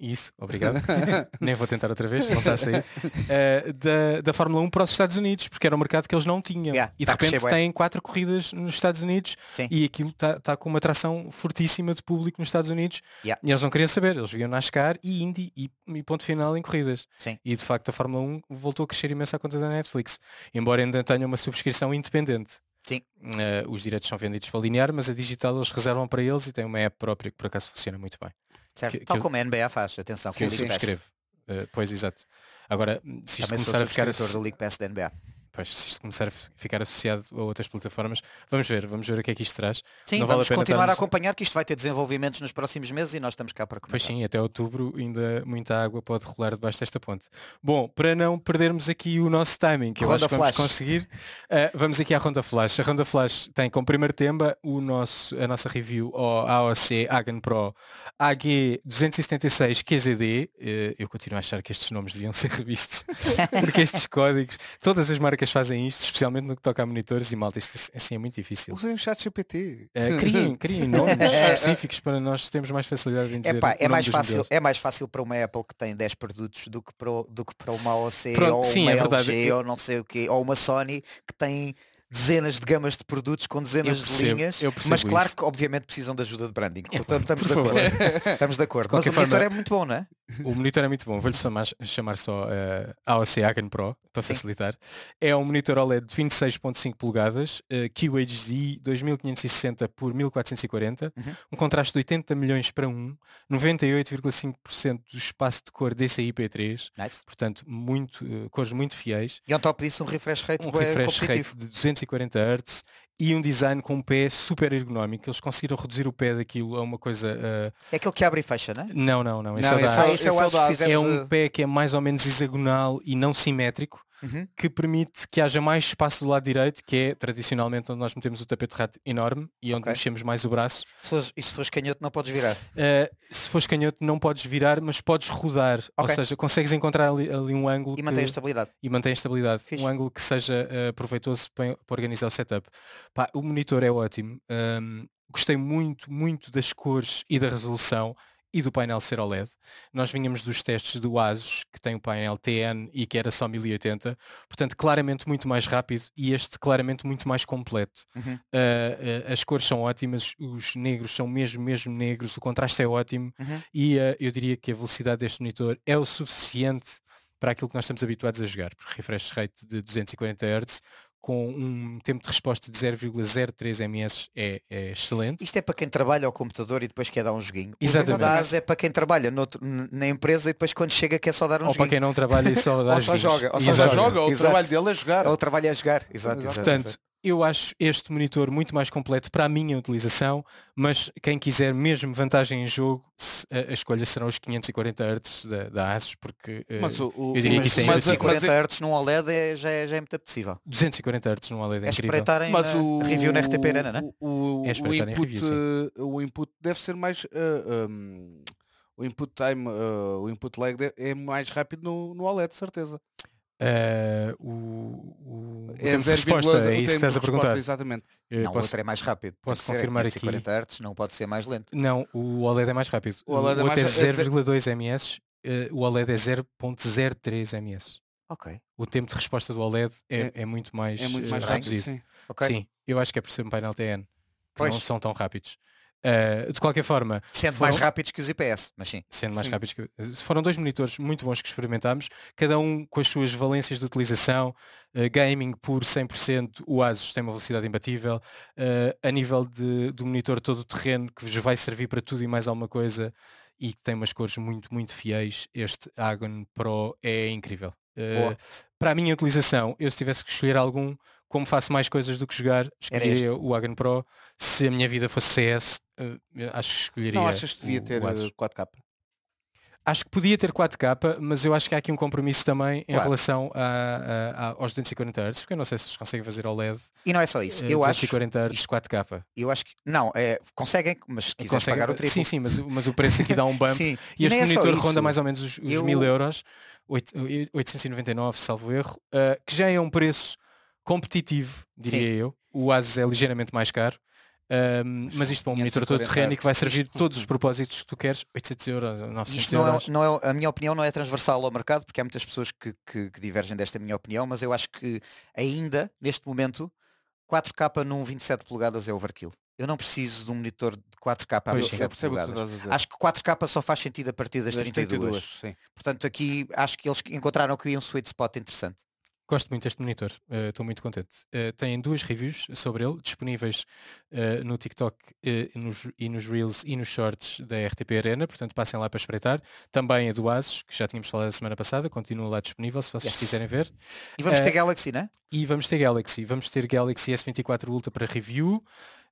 Isso, obrigado. *laughs* Nem vou tentar outra vez, não está a sair. Eh, da, da Fórmula 1 para os Estados Unidos, porque era um mercado que eles não tinham. Yeah, e de tá repente têm quatro corridas nos Estados Unidos Sim. e aquilo está com uma atração fortíssima de público nos Estados Unidos. Yeah. E eles não queriam saber, eles viam NASCAR e Indy e, e ponto final em corridas. Sim. E de facto a Fórmula 1 voltou a crescer imenso à conta da Netflix. Embora ainda tenha uma subscrição independente. Sim. Eh, os direitos são vendidos para linear, mas a digital eles reservam para eles e tem uma app própria que por acaso funciona muito bem. Certo. Que- que Tal eu- como a NBA faz, atenção, Que eu subscrevo. Eh, pois exato. Agora, se isto Também começar a ficar do League Pass da NBA. Pois, se isto começar a ficar associado a outras plataformas, vamos ver, vamos ver o que é que isto traz. Sim, Não vale a vamos continuar a estarmos- acompanhar que isto vai ter desenvolvimentos nos próximos meses e nós estamos cá para Pois comentar. sim, até outubro ainda muita água pode rolar debaixo desta ponte. Bom, para não perdermos aqui o nosso timing, que eu Ronda acho que vamos Flash. conseguir, eh, vamos aqui à Ronda Flash. A Ronda Flash tem como primeiro tema o nosso, a nossa review ao AOC Hagen Pro AG276 QZD. Eh, eu continuo a achar que estes nomes deviam ser *laughs* revistos, porque estes códigos, todas as marcas fazem isto, especialmente no que toca a monitores e malta, isto assim é muito difícil. Usem o chat GPT. Eh, criem, criem nomes *laughs* específicos para nós termos mais facilidade em dizer Epá, é, mais fácil, modelos. é mais fácil para uma Apple que tem 10 produtos do que para, do que para uma OC Pronto, ou sim, uma é LG verdade. ou não sei o quê, ou uma Sony que tem dezenas de gamas de produtos com dezenas Eu de percebo, linhas, percebo mas claro isso. que obviamente precisam de ajuda de branding. Portanto, estamos por de favor. acordo. Estamos de acordo. De Mas o monitor forma- é muito bom, não é? O monitor é muito bom, vou-lhe chamar, chamar só uh, AOC Hagen Pro para Sim. facilitar. É um monitor OLED de 26.5 polegadas, uh, QHD 2560 por 1440, Uhum. um contraste de 80 milhões para 1, 98,5% do espaço de cor DCI-P3, Nice. portanto muito, uh, cores muito fiéis, E on top disso um refresh rate um refresh rate de 240 Hz e um design com um pé super ergonómico. Eles conseguiram reduzir o pé daquilo a uma coisa... uh, É aquele que abre e fecha, não é? não, não, não. esse Não, é esse esse é esse é fizemos. É um pé que é mais ou menos hexagonal e não simétrico, Uhum. que permite que haja mais espaço do lado direito, que é tradicionalmente onde nós metemos o tapete rato enorme e onde Ok. mexemos mais o braço. se fores- E se fores canhoto não podes virar. Uh, se fores canhoto não podes virar, mas podes rodar. Ou Ok. seja, consegues encontrar ali, ali um ângulo E mantém a estabilidade. e mantém a estabilidade. Fixe. Um ângulo que seja uh, proveitoso para, para organizar o setup. Pá, o monitor é ótimo. Um, gostei muito, muito das cores e da resolução. E do painel ser OLED. Nós vinhamos dos testes do ASUS, que tem o painel TN e que era só 1080, portanto claramente muito mais rápido e este claramente muito mais completo. Uhum. Uh, uh, as cores são ótimas, os negros são mesmo, mesmo negros, o contraste é ótimo Uhum. e uh, eu diria que a velocidade deste monitor é o suficiente para aquilo que nós estamos habituados a jogar, porque refresh rate de 240 Hz com um tempo de resposta de 0,03 ms é, é excelente. Isto é para quem trabalha ao computador e depois quer dar um joguinho. Exatamente. O DAS é para quem trabalha noutro- na empresa e depois quando chega quer só dar um ou para joguinho. quem não trabalha e só *laughs* dá Ou só joga, ou só joga, o Exato. trabalho dele é jogar. Ou trabalha a jogar. Exato, exato, Portanto, exato. Eu acho este monitor muito mais completo para a minha utilização, mas quem quiser mesmo vantagem em jogo, a, escolha serão os 540 Hz da, da ASUS, porque eh, Mas o, o, eu diria que isso é mas, mas, impossível. mas, 40 Hz num OLED é, já, é, já é muito apetecível. 240 Hz num OLED é É incrível. espreitarem mas na o review na RTP Arena, né? O, o, É o input, review, eh, o input deve ser mais eh, um, o input time, eh, o input lag é mais rápido no, no OLED, certeza. Eh, o, o, o É tempo de 0,0 resposta, o é isso que estás a resposta, perguntar. Exatamente. Eu Não, o posso- outro é mais rápido. Posso confirmar aqui. 540 Hz, não pode ser mais lento. Não, o OLED é mais rápido. O OLED é outro é é ze- 0,2 ms, eh, o OLED é 0.03 ms. Ok. O tempo de resposta do OLED é, É- é muito mais, É muito eh, mais rápido. Sim. ok. Sim, eu acho que é por ser um painel TN, que Pois. não são tão rápidos. Eh, de qualquer forma, Sendo foram- mais rápidos que os IPS, mas sim. sendo mais Sim. rápidos que... Foram dois monitores muito bons que experimentámos, cada um com as suas valências de utilização, eh, gaming por 100%, o Asus tem uma velocidade imbatível, eh, a nível de, do monitor todo terreno que vos vai servir para tudo e mais alguma coisa e que tem umas cores muito, muito fiéis, este Agon Pro é incrível. Para a minha utilização, eu se tivesse que escolher algum, como faço mais coisas do que jogar, escolheria o Agon Pro. Se a minha vida fosse CS, eh, acho que escolheria Não achas que devia o- ter o eh, 4K? Acho que podia ter 4K, mas eu acho que há aqui um compromisso também em Claro. relação a, a- a- aos 240 Hz, porque eu não sei se eles conseguem fazer OLED E não é só isso. eh, Eu acho, 240 Hz 4K. eu acho que. Não, é, conseguem, mas se quiseres Conseguem- pagar o triplo. Sim, sim, mas, o- mas o preço aqui dá um *laughs* bump. Sim. E este é monitor isso. ronda mais ou menos os, os Eu- 1000 euros, oit- 899, salvo erro, eh, que já é um preço competitivo, diria eu. O Asus é ligeiramente mais caro. ahm, mas isto para um monitor todo 540 terreno e que vai servir isto- todos os propósitos que tu queres, 800 euros, 900 Isto não euros. é, não é- a minha opinião não é transversal ao mercado, porque há muitas pessoas que, que- que divergem desta minha opinião, mas eu acho que ainda, neste momento, 4K num 27 polegadas é overkill. Eu não preciso de um monitor de 4K a Pois sim. 27 Eu percebo o que tu polegadas. Acho que 4K só faz sentido a partir das, Das 32. sim. Portanto, aqui acho que eles encontraram aqui um sweet spot interessante. Gosto muito deste monitor, eh, estou muito contente. Uh, têm duas reviews sobre ele, disponíveis eh, no TikTok eh, nos- e nos Reels e nos Shorts da RTP Arena, portanto passem lá para espreitar. Também a do Asus, que já tínhamos falado a semana passada, continua lá disponível se vocês Yes. quiserem ver. E vamos Eh, ter Galaxy, né? E vamos ter Galaxy, vamos ter Galaxy S24 Ultra para review.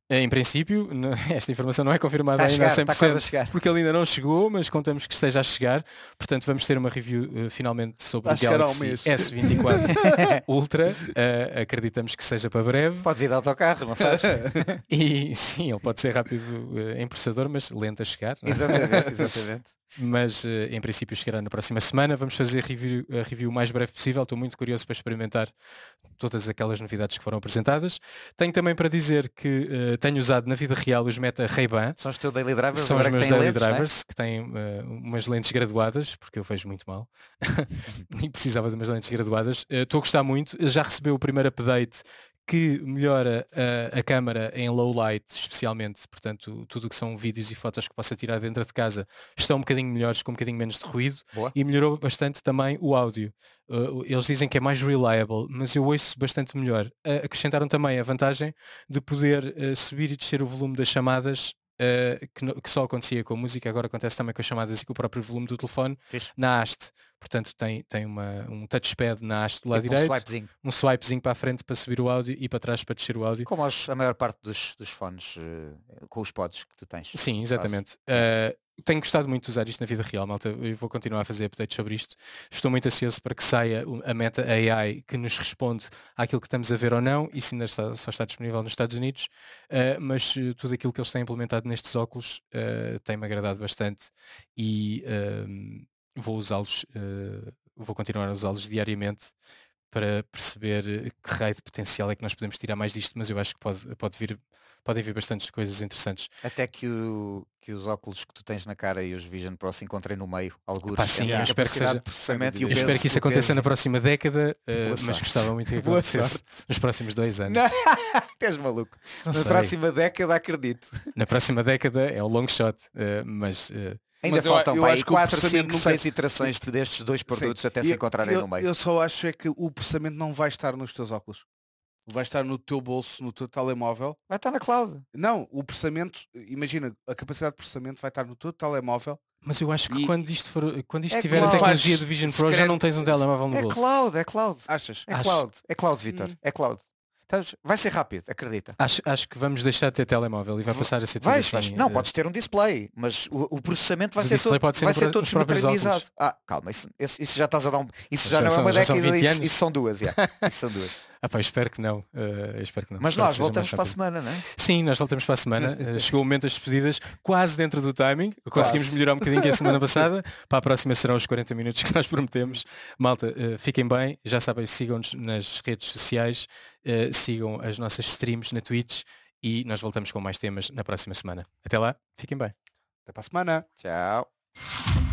Eh, em princípio, *laughs* esta informação não é confirmada a ainda chegar, a está quase a 100%, chegar. porque ele ainda não chegou, mas contamos que esteja a chegar. Portanto, vamos ter uma review eh, finalmente sobre o chegar Galaxy mês. S24 *laughs* Ultra. Eh, acreditamos que seja para breve. Pode vir de autocarro, não sabes? *laughs* E sim, ele pode ser rápido eh, em processador, mas lento a chegar. é? exatamente, exatamente. Mas eh, em princípio chegará na próxima semana. Vamos fazer review, a review o mais breve possível. Estou muito curioso para experimentar todas aquelas novidades que foram apresentadas. Tenho também para dizer que eh, tenho usado na vida real os Meta Ray-Ban. São os teus daily drivers, São os meus daily lentes, né? drivers que têm eh, umas lentes graduadas, porque eu vejo muito mal *laughs* e precisava de umas lentes graduadas. Estou a gostar muito. Já recebeu o primeiro update que melhora a, a câmara em low light, especialmente, portanto, tudo o que são vídeos e fotos que possa tirar dentro de casa estão um bocadinho melhores, com um bocadinho menos de ruído Boa. e melhorou bastante também o áudio. Uh, eles dizem que é mais reliable, mas eu ouço bastante melhor. Uh, acrescentaram também a vantagem de poder uh, subir e descer o volume das chamadas uh, que, no- que só acontecia com a música, agora acontece também com as chamadas e com o próprio volume do telefone Fixe. na haste. Portanto, tem, tem uma, um touchpad na haste do lado Tipo um direito, swipezinho. um swipezinho para a frente para subir o áudio e para trás para descer o áudio. Como aos- a maior parte dos, dos fones eh, com os pods que tu tens. Sim, exatamente. Uh, tenho gostado muito de usar isto na vida real, malta. Eu vou continuar a fazer updates sobre isto. Estou muito ansioso para que saia a Meta AI que nos responde àquilo que estamos a ver ou não. Isso ainda está- só está disponível nos Estados Unidos. Uh, mas uh, tudo aquilo que eles têm implementado nestes óculos uh, tem-me agradado bastante e um, vou usá-los, uh, vou continuar a usá-los diariamente para perceber que raio de potencial é que nós podemos tirar mais disto, mas eu acho que pode, pode vir, podem vir bastantes coisas interessantes. Até que, o, que os óculos que tu tens na cara e os Vision Pro se encontrem no meio, alguns. Pá, sim, eu espero que seja- processamento e o Eu espero que isso aconteça na próxima década, eh, Boa mas gostava muito que *laughs* acontecesse nos próximos dois anos. Estás *laughs* maluco. Não na sei. próxima década acredito. Na próxima década é o long shot, eh, mas eh, Ainda Mas eu- faltam eu pá, acho aí que o 4, processamento 5, nunca- 6 iterações de- destes dois produtos Sim. até E se eu- encontrarem eu, no meio. Eu só acho é que o processamento não vai estar nos teus óculos. Vai estar no teu bolso, no teu telemóvel. Vai estar na cloud. Não, o processamento, imagina, a capacidade de processamento vai estar no teu telemóvel. Mas eu acho que E- quando isto, for, quando isto É tiver a claro. tecnologia do Vision Pro, já não tens um telemóvel no É bolso. cloud, é cloud. Achas? É Acho- cloud. É cloud, Vitor. Hum. É cloud. Vai ser rápido, acredita. Acho, acho que vamos deixar de ter telemóvel e vai Va- passar a ser tudo Vais, assim. Não, eh, podes ter um display, mas o, o processamento vai o ser, pode ser vai ser todo desmaterializado. Ah, calma, isso, isso- já estás a dar um. Isso Já já, não é são- uma já são década, 20 isso, isso são duas, já. *laughs* Isso são duas. Ah, pá, espero que não. eh, espero que não. Mas Espero nós voltamos para a semana, não é? Sim, nós voltamos para a semana. *laughs* Eh, chegou o momento das despedidas, quase dentro do timing. Conseguimos melhorar um bocadinho que a semana *laughs* passada. Para a próxima serão os 40 minutos que nós prometemos. Malta, eh, fiquem bem. Já sabem, sigam-nos nas redes sociais. Eh, sigam as nossas streams na Twitch. E nós voltamos com mais temas na próxima semana. Até lá, fiquem bem. Até para a semana. Tchau.